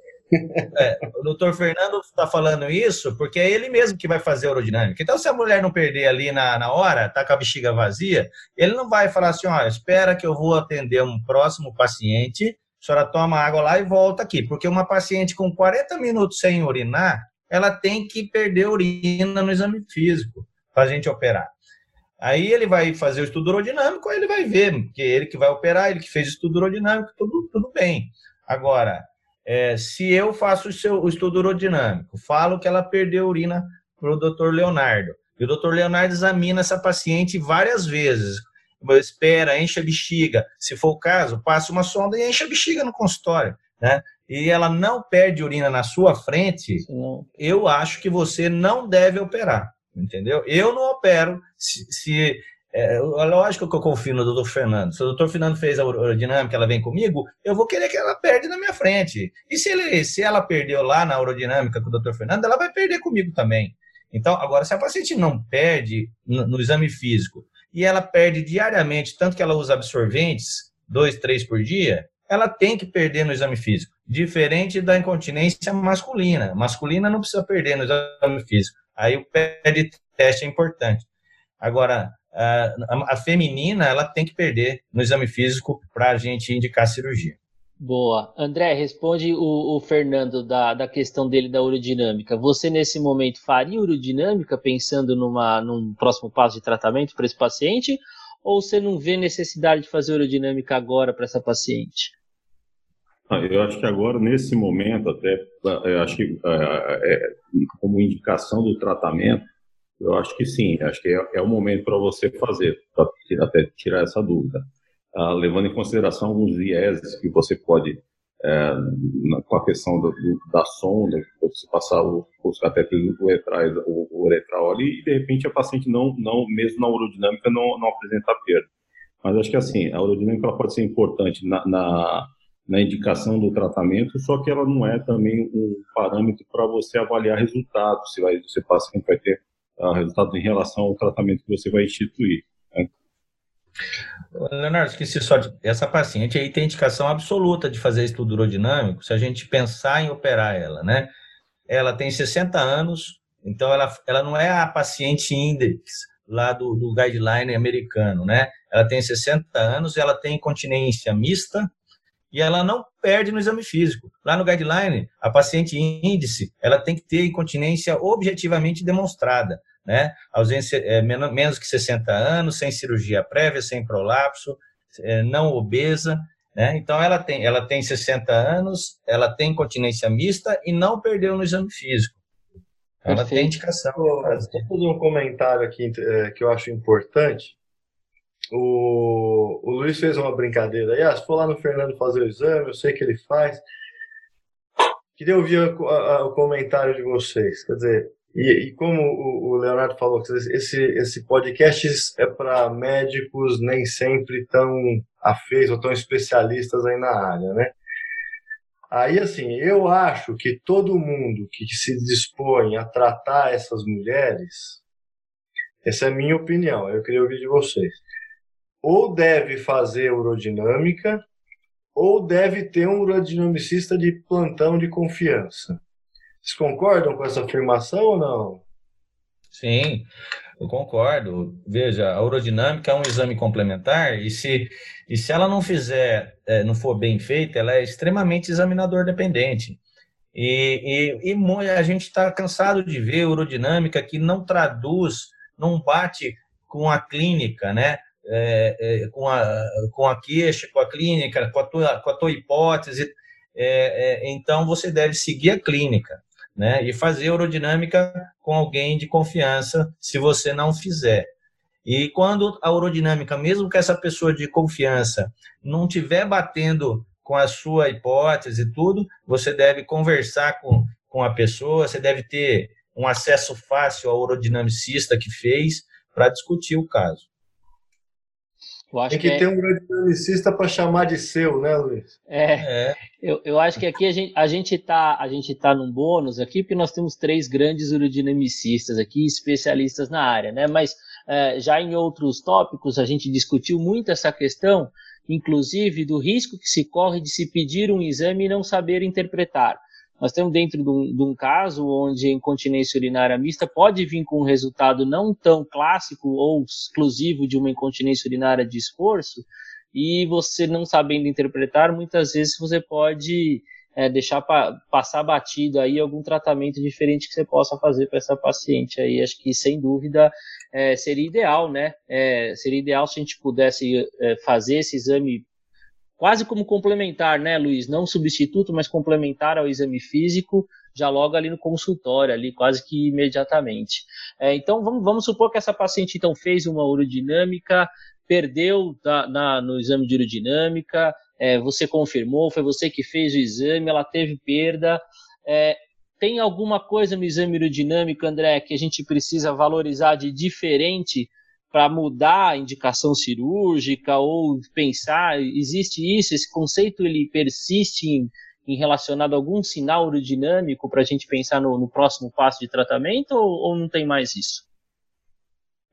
É, o doutor Fernando está falando isso porque é ele mesmo que vai fazer a aerodinâmica. Então, se a mulher não perder ali na, na hora, tá com a bexiga vazia, ele não vai falar assim: ó, espera que eu vou atender um próximo paciente, a senhora toma água lá e volta aqui. Porque uma paciente com 40 minutos sem urinar, ela tem que perder urina no exame físico para a gente operar. Aí ele vai fazer o estudo aerodinâmico, aí ele vai ver, porque ele que vai operar, ele que fez o estudo aerodinâmico, tudo, tudo bem. Agora, é, se eu faço o, seu, o estudo aerodinâmico, falo que ela perdeu urina para o doutor Leonardo, e o doutor Leonardo examina essa paciente várias vezes, espera, enche a bexiga, se for o caso, passa uma sonda e enche a bexiga no consultório, né? E ela não perde urina na sua frente, Sim. eu acho que você não deve operar, entendeu? Eu não opero se, se é, é, lógico que eu confio no doutor Fernando. Se o doutor Fernando fez a aerodinâmica, ela vem comigo, eu vou querer que ela perde na minha frente. E se, ele, se ela perdeu lá na aerodinâmica com o doutor Fernando, ela vai perder comigo também. Então, agora, se a paciente não perde no, no exame físico e ela perde diariamente, tanto que ela usa absorventes, dois, três por dia, ela tem que perder no exame físico. Diferente da incontinência masculina. Masculina não precisa perder no exame físico. Aí o pé de teste é importante. Agora, a, a feminina ela tem que perder no exame físico para a gente indicar cirurgia. Boa. André, responde o, o, Fernando da, da questão dele da urodinâmica. Você, nesse momento, faria urodinâmica pensando numa, num próximo passo de tratamento para esse paciente? Ou você não vê necessidade de fazer urodinâmica agora para essa paciente? Ah, eu acho que agora, nesse momento, até, eu acho que é, é, como indicação do tratamento, eu acho que sim, acho que é, é o momento para você fazer, para até tirar essa dúvida. Ah, levando em consideração alguns vieses que você pode, é, na, com a questão do, do, da sonda, você passar o, os catéteres uretrais, o, o uretral ali, e de repente a paciente não, não mesmo na urodinâmica, não, não apresenta perda. Mas acho que assim, a urodinâmica pode ser importante na, na, na indicação do tratamento, só que ela não é também um parâmetro para você avaliar resultados, se vai, se o paciente vai ter uh, em relação ao tratamento que você vai instituir. Né? Leonardo, esqueci só de. Essa paciente aí tem indicação absoluta de fazer estudo urodinâmico se a gente pensar em operar ela, né? Ela tem 60 anos, então ela, ela não é a paciente index lá do, do guideline americano, né? Ela tem 60 anos, ela tem incontinência mista e ela não perde no exame físico. Lá no guideline, a paciente índice, ela tem que ter incontinência objetivamente demonstrada né? Ausência é, menos, que 60 anos, sem cirurgia prévia, sem prolapso, é, não obesa, né? Então ela tem, ela tem 60 anos, ela tem continência mista e não perdeu no exame físico. Ela Perfeito. tem indicação. Vou fazer um comentário aqui é, que eu acho importante. O, o Luiz fez uma brincadeira aí. Ah, se for lá no Fernando fazer o exame, eu sei que ele faz. Queria ouvir a, a, o comentário de vocês. Quer dizer, e, e como o, Leonardo falou, esse, esse podcast é para médicos nem sempre tão afeitos ou tão especialistas aí na área, né? Aí, assim, eu acho que todo mundo que se dispõe a tratar essas mulheres, essa é a minha opinião, eu queria ouvir de vocês, ou deve fazer urodinâmica, ou deve ter um urodinamicista de plantão de confiança. Vocês concordam com essa afirmação ou não? Sim, eu concordo. Veja, a urodinâmica é um exame complementar e se, e se ela não fizer, é, não for bem feita, ela é extremamente examinador dependente. E, e, e a gente está cansado de ver urodinâmica que não traduz, não bate com a clínica, né? É, é, com, a, com a queixa, com a clínica, com a tua, com a tua hipótese. É, é, então, você deve seguir a clínica né? E fazer urodinâmica com alguém de confiança, se você não fizer. E quando a urodinâmica, mesmo que essa pessoa de confiança não estiver batendo com a sua hipótese e tudo, você deve conversar com, com a pessoa, você deve ter um acesso fácil ao urodinamicista que fez para discutir o caso. Tem que, que é... ter um radiologista para chamar de seu, né, Luiz? É, é. Eu, eu acho que aqui a gente a gente está a gente tá num bônus aqui porque nós temos três grandes urodinamicistas aqui, especialistas na área, né? Mas é, já em outros tópicos a gente discutiu muito essa questão, inclusive do risco que se corre de se pedir um exame e não saber interpretar. Nós temos dentro de um, de um, caso onde a incontinência urinária mista pode vir com um resultado não tão clássico ou exclusivo de uma incontinência urinária de esforço, e você não sabendo interpretar, muitas vezes você pode é, deixar pa passar batido aí algum tratamento diferente que você possa fazer para essa paciente aí. Acho que sem dúvida é, seria ideal, né? É, seria ideal se a gente pudesse é, fazer esse exame quase como complementar, né, Luiz? Não substituto, mas complementar ao exame físico, já logo ali no consultório, ali quase que imediatamente. É, então, vamos, vamos, supor que essa paciente então fez uma urodinâmica, perdeu na, na, no exame de urodinâmica, é, você confirmou, foi você que fez o exame, ela teve perda. É, tem alguma coisa no exame urodinâmico, André, que a gente precisa valorizar de diferente para mudar a indicação cirúrgica ou pensar, existe isso, esse conceito ele persiste em, em relacionado a algum sinal urodinâmico para a gente pensar no, no, próximo passo de tratamento ou, ou não tem mais isso?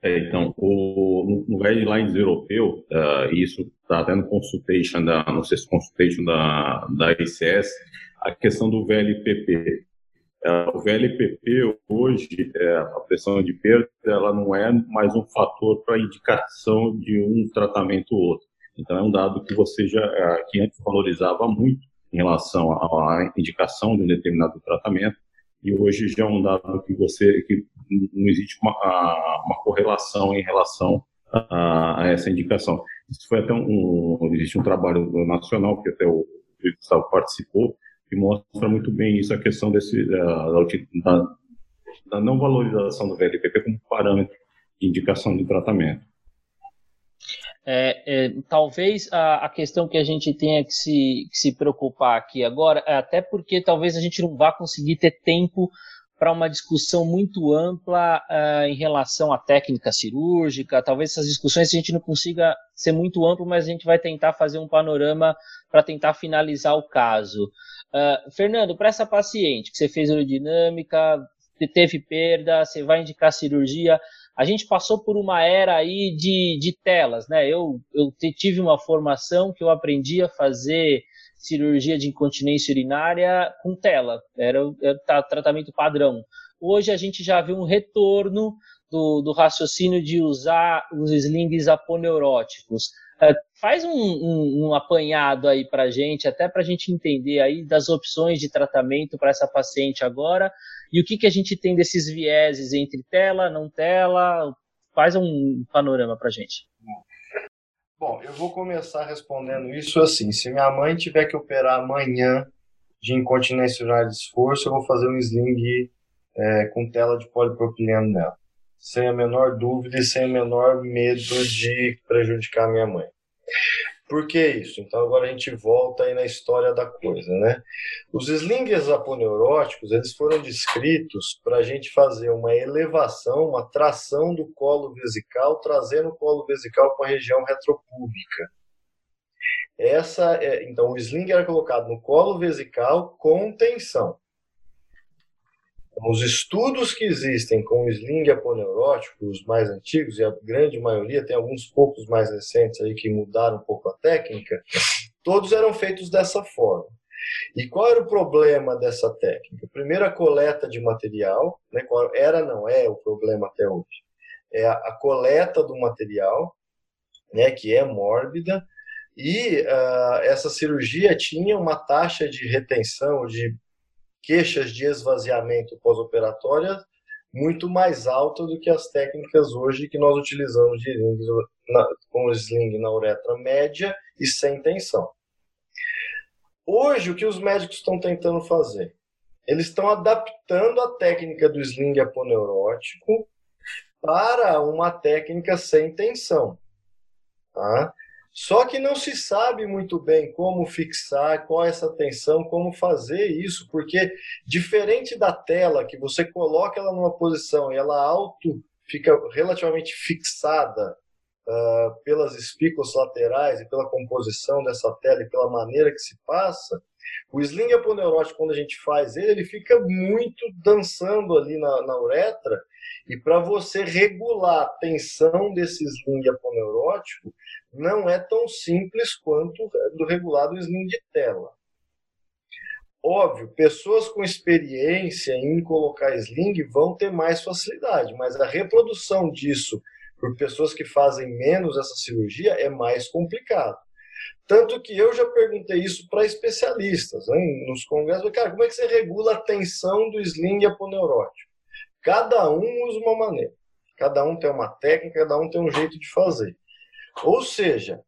É, então, o, no guidelines europeu, uh, isso está até no consultation da, no consultation da, da ICS, a questão do VLPP, o VLPP hoje, é, a pressão de perda, ela não é mais um fator para indicação de um tratamento ou outro. Então é um dado que você já é, que antes valorizava muito em relação à indicação de um determinado tratamento e hoje já é um dado que você que não existe uma, uma correlação em relação a, a, essa indicação. Isso foi até um, um existe um trabalho nacional que até o Gustavo participou que mostra muito bem isso, a questão desse, da, da, não valorização do VLPP como parâmetro de indicação de tratamento. É, é, talvez a, a, questão que a gente tenha que se, que se preocupar aqui agora, é até porque talvez a gente não vá conseguir ter tempo para uma discussão muito ampla uh, em relação à técnica cirúrgica. Talvez essas discussões a gente não consiga ser muito amplo, mas a gente vai tentar fazer um panorama para tentar finalizar o caso. Uh, Fernando, para essa paciente que você fez aerodinâmica, teve perda, você vai indicar cirurgia. A gente passou por uma era aí de, de telas, né? Eu, eu tive uma formação que eu aprendi a fazer cirurgia de incontinência urinária com tela, era, era tratamento padrão. Hoje a gente já vê um retorno do, do raciocínio de usar os slings aponeuróticos. É, faz um, um, um, apanhado aí para gente, até para a gente entender aí das opções de tratamento para essa paciente agora e o que, que a gente tem desses vieses entre tela, não tela. Faz um panorama para gente. Bom, eu vou começar respondendo isso assim. Se minha mãe tiver que operar amanhã de incontinência urinária de esforço, eu vou fazer um sling é, com tela de polipropileno nela sem a menor dúvida e sem o menor medo de prejudicar minha mãe. Por que isso? Então agora a gente volta aí na história da coisa, né? Os slingers aponeuróticos, eles foram descritos para a gente fazer uma elevação, uma tração do colo vesical, trazendo o colo vesical para a região retropúbica. Essa é, então o sling era colocado no colo vesical com tensão. Os estudos que existem com o sling aponeurótico, os mais antigos, e a grande maioria, tem alguns poucos mais recentes aí que mudaram um pouco a técnica, todos eram feitos dessa forma. E qual era o problema dessa técnica? Primeiro, a coleta de material, né, era, não é o problema até hoje, é a, a coleta do material, né, que é mórbida, e uh, essa cirurgia tinha uma taxa de retenção, de queixas de esvaziamento pós-operatória muito mais alta do que as técnicas hoje que nós utilizamos de sling, na, com sling na uretra média e sem tensão. Hoje, o que os médicos estão tentando fazer? Eles estão adaptando a técnica do sling aponeurótico para uma técnica sem tensão. Tá? Só que não se sabe muito bem como fixar, qual é essa tensão, como fazer isso, porque diferente da tela, que você coloca ela numa posição e ela auto fica relativamente fixada, uh, pelas espículas laterais e pela composição dessa tela e pela maneira que se passa, o sling aponeurótico, quando a gente faz ele, ele fica muito dançando ali na, na uretra, e para você regular a tensão desse sling aponeurótico, não é tão simples quanto do regular do sling de tela. Óbvio, pessoas com experiência em colocar sling vão ter mais facilidade, mas a reprodução disso por pessoas que fazem menos essa cirurgia é mais complicado. Tanto que eu já perguntei isso para especialistas né, nos congressos. Cara, como é que você regula a tensão do sling aponeurótico? Cada um usa uma maneira. Cada um tem uma técnica, cada um tem um jeito de fazer. Ou seja,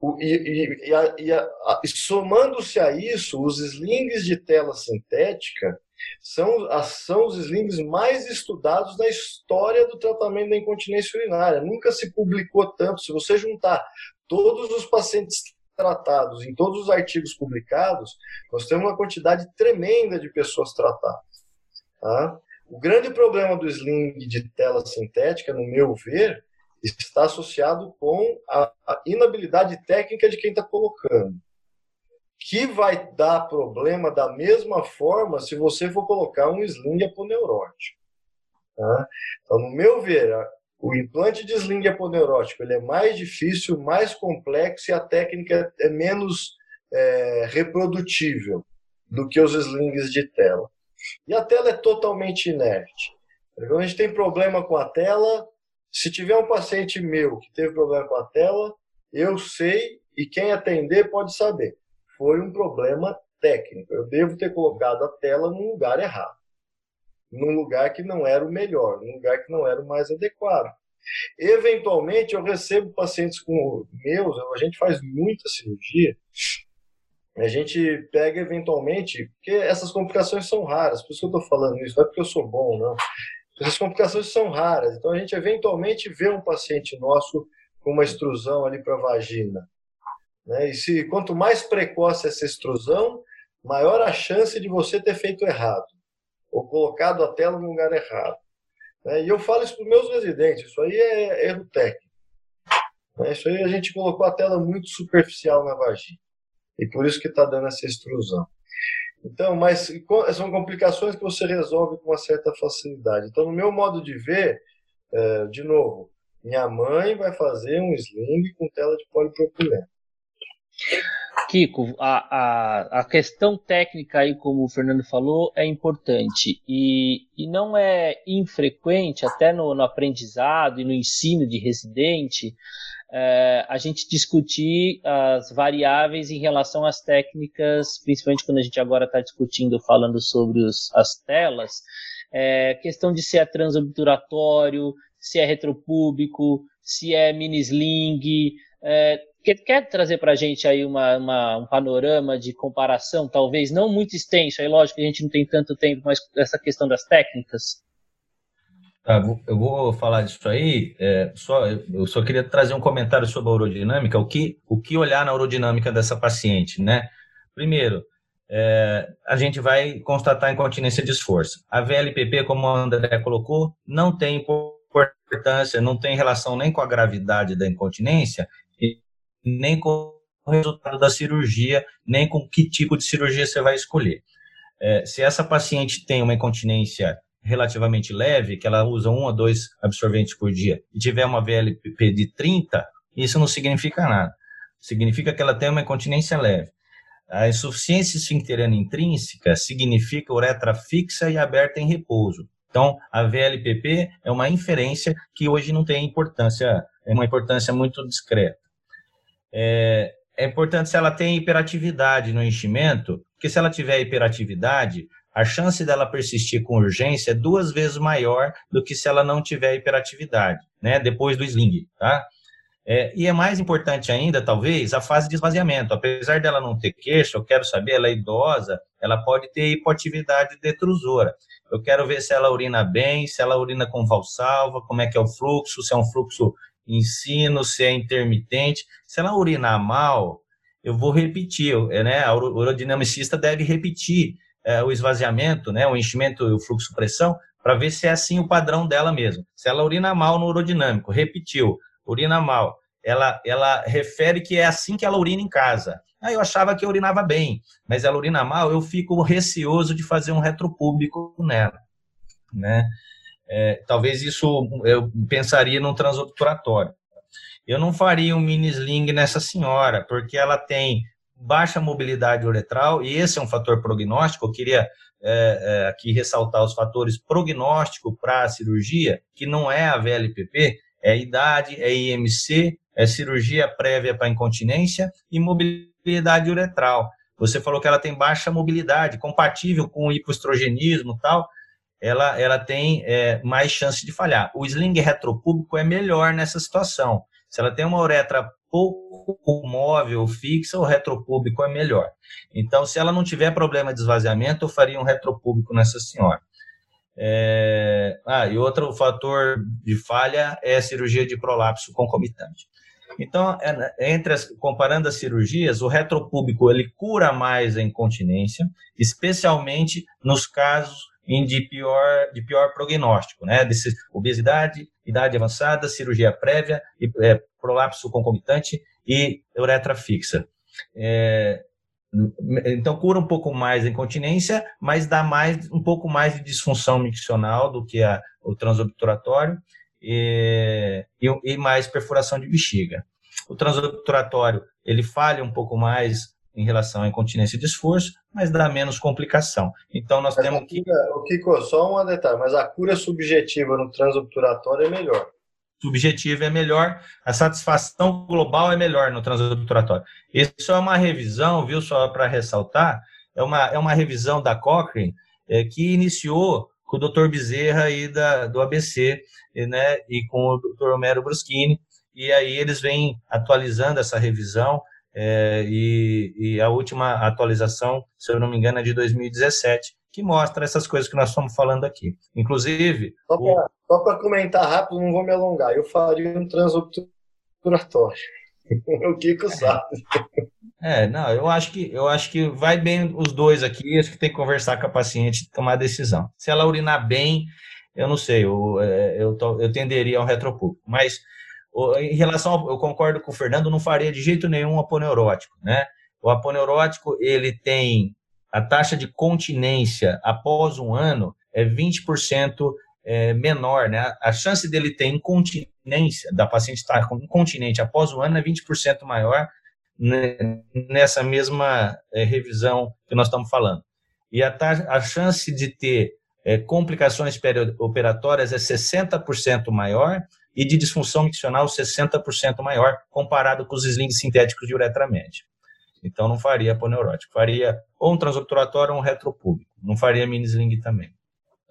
o, e, e, a, e a, somando-se a isso, os slings de tela sintética são, são os slings mais estudados na história do tratamento da incontinência urinária. Nunca se publicou tanto. Se você juntar todos os pacientes tratados em todos os artigos publicados, nós temos uma quantidade tremenda de pessoas tratadas. Tá? O grande problema do sling de tela sintética, no meu ver, está associado com a, inabilidade técnica de quem está colocando. Que vai dar problema da mesma forma se você for colocar um sling aponeurótico. Tá? Então, no meu ver, o implante de sling aponeurótico ele é mais difícil, mais complexo e a técnica é menos é, reprodutível do que os slings de tela. E a tela é totalmente inerte. Quando a gente tem problema com a tela, se tiver um paciente meu que teve problema com a tela, eu sei e quem atender pode saber. Foi um problema técnico. Eu devo ter colocado a tela num lugar errado. Num lugar que não era o melhor, num lugar que não era o mais adequado. Eventualmente, eu recebo pacientes com meus, a gente faz muita cirurgia, a gente pega eventualmente, porque essas complicações são raras, por isso que eu estou falando isso, não é porque eu sou bom, não. Essas complicações são raras, então a gente eventualmente vê um paciente nosso com uma extrusão ali para a vagina. Né? E se quanto mais precoce essa extrusão, maior a chance de você ter feito errado, ou colocado a tela no lugar errado. Né? E eu falo isso para os meus residentes, isso aí é erro técnico. Né? Isso aí a gente colocou a tela muito superficial na vagina. E por isso que está dando essa extrusão. Então, mas são complicações que você resolve com uma certa facilidade. Então, no meu modo de ver, é, de novo, minha mãe vai fazer um sling com tela de polipropileno. Kiko, a, a, a questão técnica aí, como o Fernando falou, é importante. E, e não é infrequente, até no, no aprendizado e no ensino de residente, é, a gente discutir as variáveis em relação às técnicas, principalmente quando a gente agora está discutindo, falando sobre os, as telas, é, questão de se é transobturatório, se é retropúbico, se é mini sling, é, Quer, quer trazer para a gente aí uma, uma, um panorama de comparação, talvez não muito extenso, aí lógico que a gente não tem tanto tempo, mas essa questão das técnicas? Tá, eu vou falar disso aí. É, só, eu só queria trazer um comentário sobre a urodinâmica. O que, o que olhar na urodinâmica dessa paciente, né? Primeiro, é, a gente vai constatar incontinência de esforço. A VLPP, como a André colocou, não tem importância, não tem relação nem com a gravidade da incontinência nem com o resultado da cirurgia, nem com que tipo de cirurgia você vai escolher. É, se essa paciente tem uma incontinência relativamente leve, que ela usa um a dois absorventes por dia, e tiver uma VLP de 30, isso não significa nada. Significa que ela tem uma incontinência leve. A insuficiência esfincteriana intrínseca significa uretra fixa e aberta em repouso. Então, a VLPP é uma inferência que hoje não tem importância, é uma importância muito discreta. É, é importante se ela tem hiperatividade no enchimento, porque se ela tiver hiperatividade, a chance dela persistir com urgência é duas vezes maior do que se ela não tiver hiperatividade, né? Depois do sling, tá? É, e é mais importante ainda, talvez, a fase de esvaziamento. Apesar dela não ter queixa, eu quero saber, ela é idosa, ela pode ter hipoatividade detrusora. Eu quero ver se ela urina bem, se ela urina com valsalva, como é que é o fluxo, se é um fluxo ensino, se é intermitente. Se ela urinar mal, eu vou repetir, né? A urodinamicista deve repetir é, o esvaziamento, né? O enchimento e o fluxo-pressão, para ver se é assim o padrão dela mesmo. Se ela urina mal no urodinâmico, repetiu, urina mal. Ela, ela refere que é assim que ela urina em casa. Ah, eu achava que eu urinava bem, mas ela urina mal, eu fico receoso de fazer um retropúbico nela. Né? É, talvez isso eu pensaria num transobturatório. Eu não faria um mini sling nessa senhora, porque ela tem baixa mobilidade uretral, e esse é um fator prognóstico. Eu queria é, é, aqui ressaltar os fatores prognósticos para a cirurgia, que não é a VLPP, é idade, é IMC, é cirurgia prévia para incontinência e mobilidade uretral. Você falou que ela tem baixa mobilidade, compatível com hipoestrogenismo e tal, ela, ela tem é, mais chance de falhar. O sling retropúbico é melhor nessa situação. Se ela tem uma uretra pouco móvel, fixa, o retropúbico é melhor. Então, se ela não tiver problema de esvaziamento, eu faria um retropúbico nessa senhora. É... Ah, e outro fator de falha é a cirurgia de prolapso concomitante. Então, é, entre as, comparando as cirurgias, o retropúbico ele cura mais a incontinência, especialmente nos casos de pior, de pior prognóstico, né? Desse, obesidade, idade avançada, cirurgia prévia, é, prolapso concomitante e uretra fixa. É, então cura um pouco mais a incontinência, mas dá mais um pouco mais de disfunção miccional do que a, o transobturatório e, e, e mais perfuração de bexiga. O transobturatório ele falha um pouco mais em relação à incontinência de esforço, mas dá menos complicação. Então, nós mas temos que... O Kiko, só um detalhe, mas a cura subjetiva no transobturatório é melhor. Subjetiva é melhor, a satisfação global é melhor no transobturatório. Isso é uma revisão, viu, só para ressaltar, é uma, é uma revisão da Cochrane é, que iniciou com o Dr. Bezerra e da, do ABC, né, e com o Dr. Homero Bruschini, e aí eles vêm atualizando essa revisão, é, e, e, a última atualização, se eu não me engano, é de 2017, que mostra essas coisas que nós estamos falando aqui. Inclusive. Só para comentar rápido, não vou me alongar, eu faria um transobturatório. o Kiko sabe. É, não, eu acho que eu acho que vai bem os dois aqui, acho que tem que conversar com a paciente e tomar a decisão. Se ela urinar bem, eu não sei, eu, é, eu, eu tenderia ao retropúblico, mas em relação ao, eu concordo com o Fernando, não faria de jeito nenhum aponeurótico, né? O aponeurótico, ele tem a taxa de continência após um ano é 20% é, menor, né? A chance dele ter incontinência, da paciente estar incontinente após um ano é 20% maior né, nessa mesma é, revisão que nós estamos falando. E a, a chance de ter é, complicações perioperatórias é 60% maior e de disfunção miccional 60% maior, comparado com os slings sintéticos de uretra média. Então, não faria aponeurótico. Faria ou um transobturatório ou um retropúbico. Não faria mini sling também.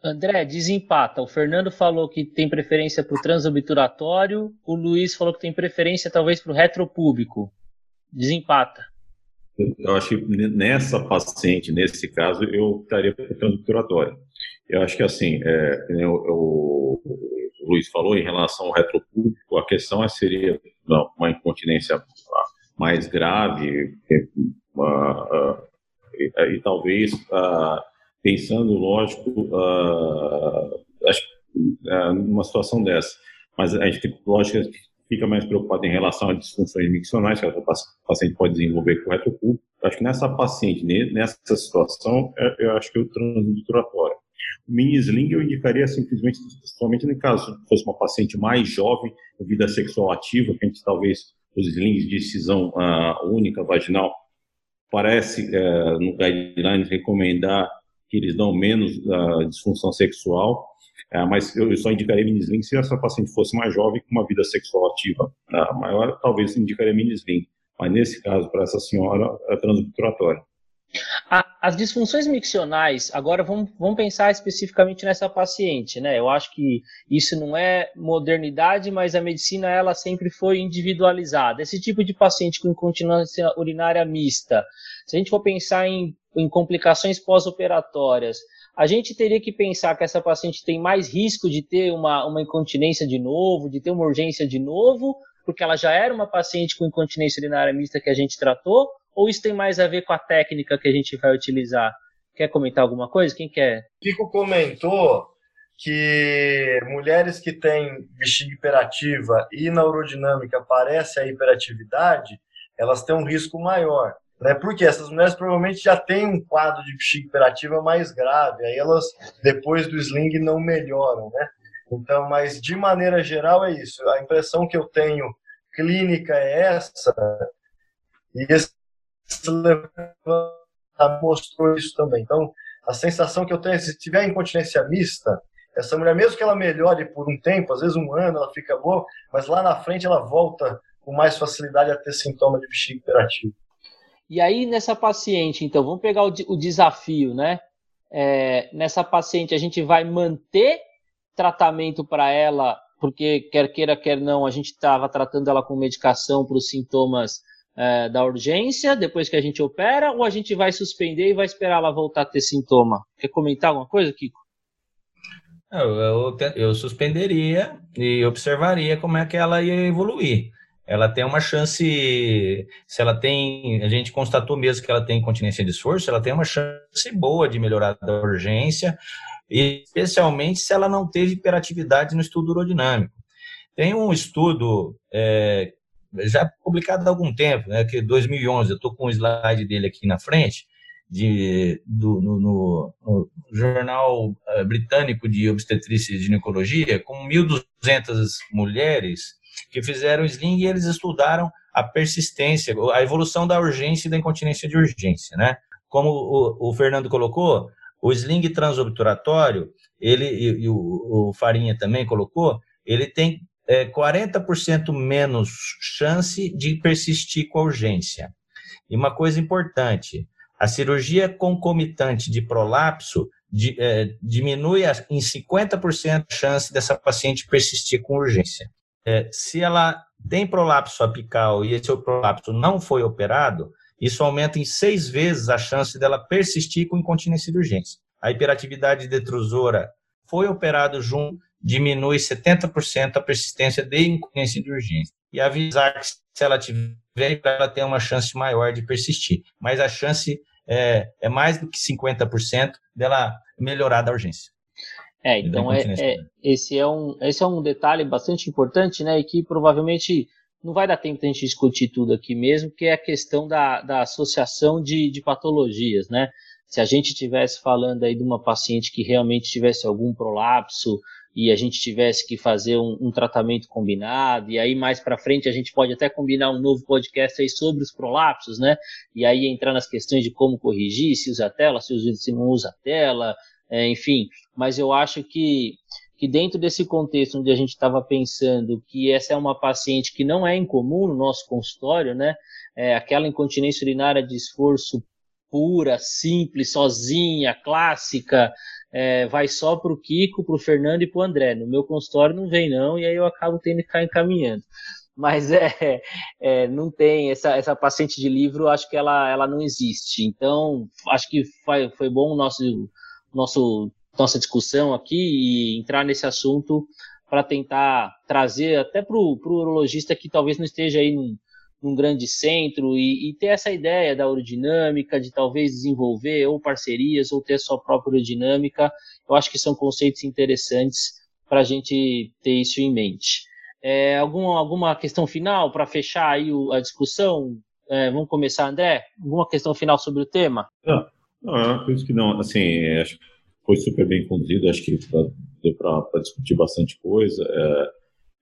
André, desempata. O Fernando falou que tem preferência para o transobturatório, o Luiz falou que tem preferência talvez para o retropúbico. Desempata. Eu acho que nessa paciente, nesse caso, eu estaria para o transobturatório. Eu acho que assim, é, eu, eu o Luiz falou em relação ao retropúblico, a questão é, seria uma incontinência mais grave uh, uh, e, e, talvez uh, pensando, lógico, acho, numa situação dessa. Mas a gente, lógico, fica mais preocupado em relação a disfunções miccionais que a paciente pode desenvolver com o retropúblico. Acho que nessa paciente, nessa situação, eu acho que o transobturatório. Mini sling eu indicaria simplesmente, somente no caso se fosse uma paciente mais jovem, com vida sexual ativa, que a gente talvez os slings de cisão uh, única vaginal, parece uh, no guidelines recomendar que eles dão menos uh, disfunção sexual, uh, mas eu, só indicaria mini sling se essa paciente fosse mais jovem com uma vida sexual ativa maior, talvez indicaria mini sling. Mas nesse caso, para essa senhora, é transobturatória. As disfunções miccionais, agora vamos, vamos pensar especificamente nessa paciente, né? Eu acho que isso não é modernidade, mas a medicina ela sempre foi individualizada. Esse tipo de paciente com incontinência urinária mista, se a gente for pensar em, em complicações pós-operatórias, a gente teria que pensar que essa paciente tem mais risco de ter uma, uma incontinência de novo, de ter uma urgência de novo, porque ela já era uma paciente com incontinência urinária mista que a gente tratou, ou isso tem mais a ver com a técnica que a gente vai utilizar? Quer comentar alguma coisa? Quem quer? Kiko comentou que mulheres que têm bexiga hiperativa e na urodinâmica aparece a hiperatividade, elas têm um risco maior. Né? Porque essas mulheres provavelmente já têm um quadro de bexiga hiperativa mais grave, aí elas, depois do sling, não melhoram. Né? Então, mas de maneira geral é isso. A impressão que eu tenho clínica é essa, e esse mostrou isso também. Então, a sensação que eu tenho é se tiver incontinência mista, essa mulher, mesmo que ela melhore por um tempo, às vezes um ano, ela fica boa, mas lá na frente ela volta com mais facilidade a ter sintoma de bexiga hiperativa. E aí, nessa paciente, então, vamos pegar o, o desafio, né? É, nessa paciente, a gente vai manter tratamento para ela, porque quer queira, quer não, a gente estava tratando ela com medicação para os sintomas é, da urgência, depois que a gente opera, ou a gente vai suspender e vai esperar ela voltar a ter sintoma? Quer comentar alguma coisa, Kiko? Eu, eu, eu suspenderia e observaria como é que ela ia evoluir ela tem uma chance, se ela tem, a gente constatou mesmo que ela tem continência de esforço, ela tem uma chance boa de melhorar da urgência, especialmente se ela não teve hiperatividade no estudo urodinâmico. Tem um estudo é, já publicado há algum tempo, né, que 2011, eu estou com o slide dele aqui na frente, de, do, no, no, no, jornal eh, britânico de obstetrícia e ginecologia, com 1.200 mulheres que fizeram sling e eles estudaram a persistência, a evolução da urgência e da incontinência de urgência, né? Como o, o Fernando colocou, o sling transobturatório, ele e, e o, o, Farinha também colocou, ele tem é, 40% menos chance de persistir com a urgência. E uma coisa importante, a cirurgia concomitante de prolapso de, é, diminui em 50% a chance dessa paciente persistir com urgência é, se ela tem prolapso apical e esse prolapso não foi operado, isso aumenta em seis vezes a chance dela persistir com incontinência de urgência. A hiperatividade detrusora foi operado junto, diminui 70% a persistência de incontinência de urgência. E avisar que se ela tiver, ela tem uma chance maior de persistir. Mas a chance é, é mais do que 50% dela melhorar da urgência. É, então é, é, esse, é um, esse é um detalhe bastante importante, né? E que provavelmente não vai dar tempo de a gente discutir tudo aqui mesmo, que é a questão da, da associação de, de patologias, né? Se a gente estivesse falando aí de uma paciente que realmente tivesse algum prolapso e a gente tivesse que fazer um, um tratamento combinado, e aí mais para frente a gente pode até combinar um novo podcast aí sobre os prolapsos, né? E aí entrar nas questões de como corrigir, se usa tela, se, usa, se não usa tela, é, enfim, mas eu acho que, que dentro desse contexto onde a gente estava pensando que essa é uma paciente que não é incomum no nosso consultório, né? É, aquela incontinência urinária de esforço pura, simples, sozinha, clássica, é, vai só para o Kiko, para o Fernando e para o André. No meu consultório não vem não, e aí eu acabo tendo que ficar encaminhando. Mas é, é, não tem essa, essa paciente de livro, acho que ela, ela não existe. Então, acho que foi, foi bom o nosso nosso, nossa discussão aqui e entrar nesse assunto para tentar trazer até para o urologista que talvez não esteja aí num, num grande centro e, e, ter essa ideia da aerodinâmica, de talvez desenvolver ou parcerias ou ter sua própria aerodinâmica. Eu acho que são conceitos interessantes para a gente ter isso em mente. É, algum, alguma questão final para fechar aí o, a discussão? É, vamos começar, André? Alguma questão final sobre o tema? Não. Não, eu acredito que não. Assim, acho que foi super bem conduzido, acho que deu para discutir bastante coisa. É,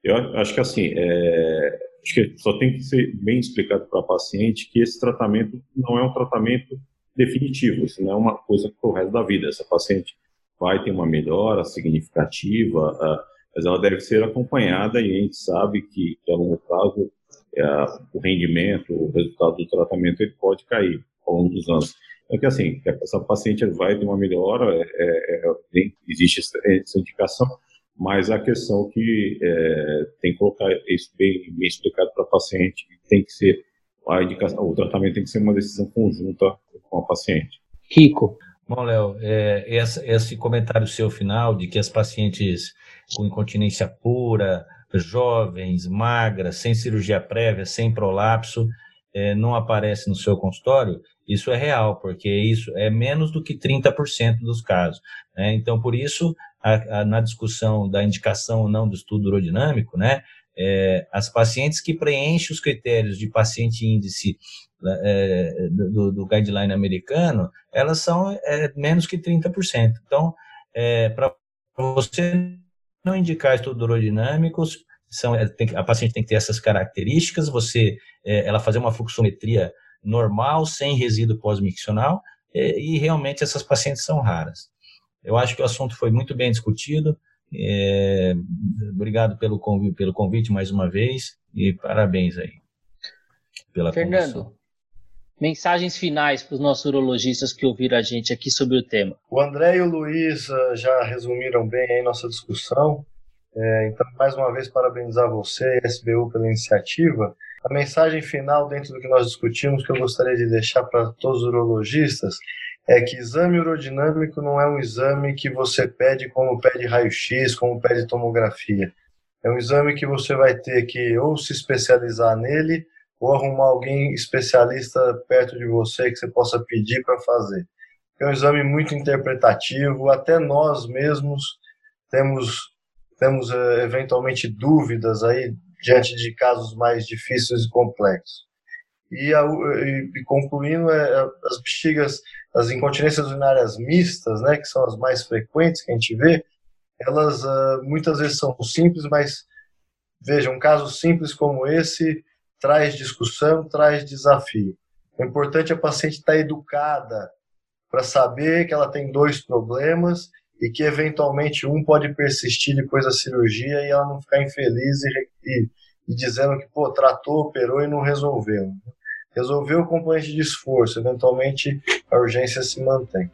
eu acho que assim, é, acho que só tem que ser bem explicado para a paciente que esse tratamento não é um tratamento definitivo, isso não é uma coisa para o resto da vida. Essa paciente vai ter uma melhora significativa, uh, mas ela deve ser acompanhada e a gente sabe que, que a longo prazo uh, o rendimento, o resultado do tratamento ele pode cair ao longo dos anos. É que assim, essa paciente vai ter uma melhora, é, é, é existe essa indicação, mas a questão que é, tem que colocar isso bem, bem explicado para a paciente, tem que ser a indicação, o tratamento tem que ser uma decisão conjunta com a paciente. Rico. Bom, Léo, é, esse comentário seu final de que as pacientes com incontinência pura, jovens, magras, sem cirurgia prévia, sem prolapso, é, não aparece no seu consultório, isso é real, porque isso é menos do que 30% dos casos. Né? Então, por isso, a, a, na discussão da indicação ou não do estudo urodinâmico, né? É, as pacientes que preenchem os critérios de paciente índice é, do, do, guideline americano, elas são é, menos que 30%. Então, é, para você não indicar estudos urodinâmicos, são, é, tem, a paciente tem que ter essas características, você, é, ela fazer uma fluxometria normal, sem resíduo pós-miccional, e realmente essas pacientes são raras. Eu acho que o assunto foi muito bem discutido. É, obrigado pelo convite, pelo convite mais uma vez e parabéns aí pela Fernando, condução. mensagens finais para os nossos urologistas que ouviram a gente aqui sobre o tema. O André e o Luiz uh, já resumiram bem aí nossa discussão. É, então, mais uma vez, parabenizar você e a SBU pela iniciativa. A mensagem final, dentro do que nós discutimos, que eu gostaria de deixar para todos os urologistas, é que exame urodinâmico não é um exame que você pede como pede raio-x, como pede tomografia. É um exame que você vai ter que ou se especializar nele ou arrumar alguém especialista perto de você que você possa pedir para fazer. É um exame muito interpretativo, até nós mesmos temos temos eh, eventualmente dúvidas aí diante de casos mais difíceis e complexos. E, a, e concluindo, é, as bexigas, as incontinências urinárias mistas, né, que são as mais frequentes que a gente vê, elas uh, muitas vezes são simples, mas veja, um caso simples como esse traz discussão, traz desafio. O importante é a paciente estar educada para saber que ela tem dois problemas e que eventualmente um pode persistir depois da cirurgia e ela não ficar infeliz e, e, e dizendo que pô tratou, operou e não resolveu. Resolveu o componente de esforço, eventualmente a urgência se mantém.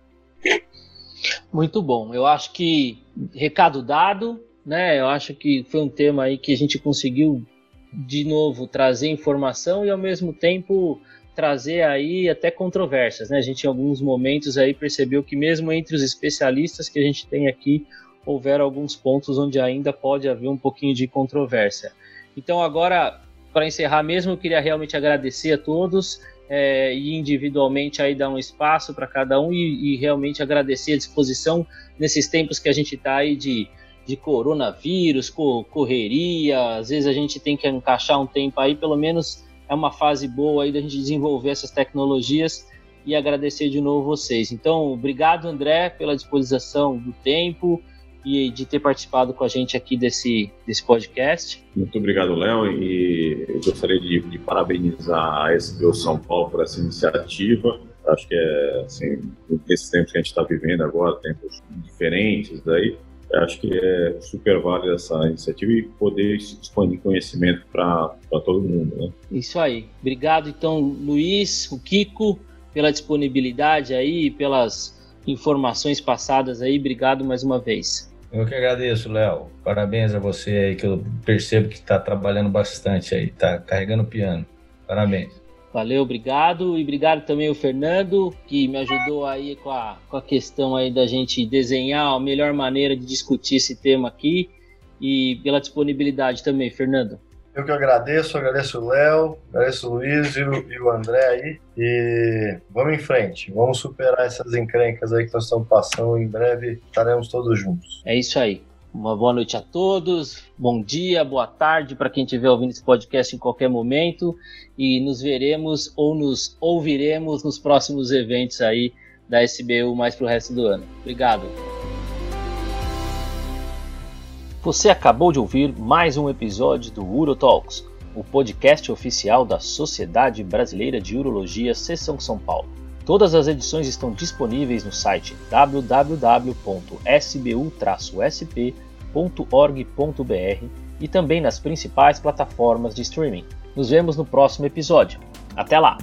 Muito bom. Eu acho que recado dado, né? Eu acho que foi um tema aí que a gente conseguiu de novo trazer informação e ao mesmo tempo trazer aí até controvérsias, né? A gente em alguns momentos aí percebeu que mesmo entre os especialistas que a gente tem aqui, houveram alguns pontos onde ainda pode haver um pouquinho de controvérsia. Então agora, para encerrar mesmo, eu queria realmente agradecer a todos é, e individualmente aí dar um espaço para cada um e, e, realmente agradecer a disposição nesses tempos que a gente está aí de, de coronavírus, correria, às vezes a gente tem que encaixar um tempo aí, pelo menos é uma fase boa aí da gente desenvolver essas tecnologias e agradecer de novo vocês. Então, obrigado, André, pela disposição do tempo e de ter participado com a gente aqui desse, desse podcast. Muito obrigado, Léo, e eu gostaria de, de parabenizar a SBO São Paulo por essa iniciativa. Acho que é, assim, nesses tempos que a gente está vivendo agora, tempos diferentes aí, acho que é super válida essa iniciativa e poder expandir conhecimento para todo mundo. Né? Isso aí. Obrigado, então, Luiz, o Kiko, pela disponibilidade aí, pelas informações passadas aí. Obrigado mais uma vez. Eu que agradeço, Léo. Parabéns a você aí, que eu percebo que está trabalhando bastante aí, está carregando o piano. Parabéns. Valeu, obrigado. E obrigado também ao Fernando, que me ajudou aí com a, com a questão aí da gente desenhar a melhor maneira de discutir esse tema aqui. E pela disponibilidade também, Fernando. Eu que agradeço, agradeço o Léo, agradeço o Luiz e o, e o, André aí. E vamos em frente, vamos superar essas encrencas aí que nós estamos passando. Em breve estaremos todos juntos. É isso aí. Uma boa noite a todos, bom dia, boa tarde para quem estiver ouvindo esse podcast em qualquer momento e nos veremos ou nos ouviremos nos próximos eventos aí da SBU mais para o resto do ano. Obrigado. Você acabou de ouvir mais um episódio do UroTalks, o podcast oficial da Sociedade Brasileira de Urologia Seção São Paulo. Todas as edições estão disponíveis no site www.sbu-sp.org.br e também nas principais plataformas de streaming. Nos vemos no próximo episódio. Até lá!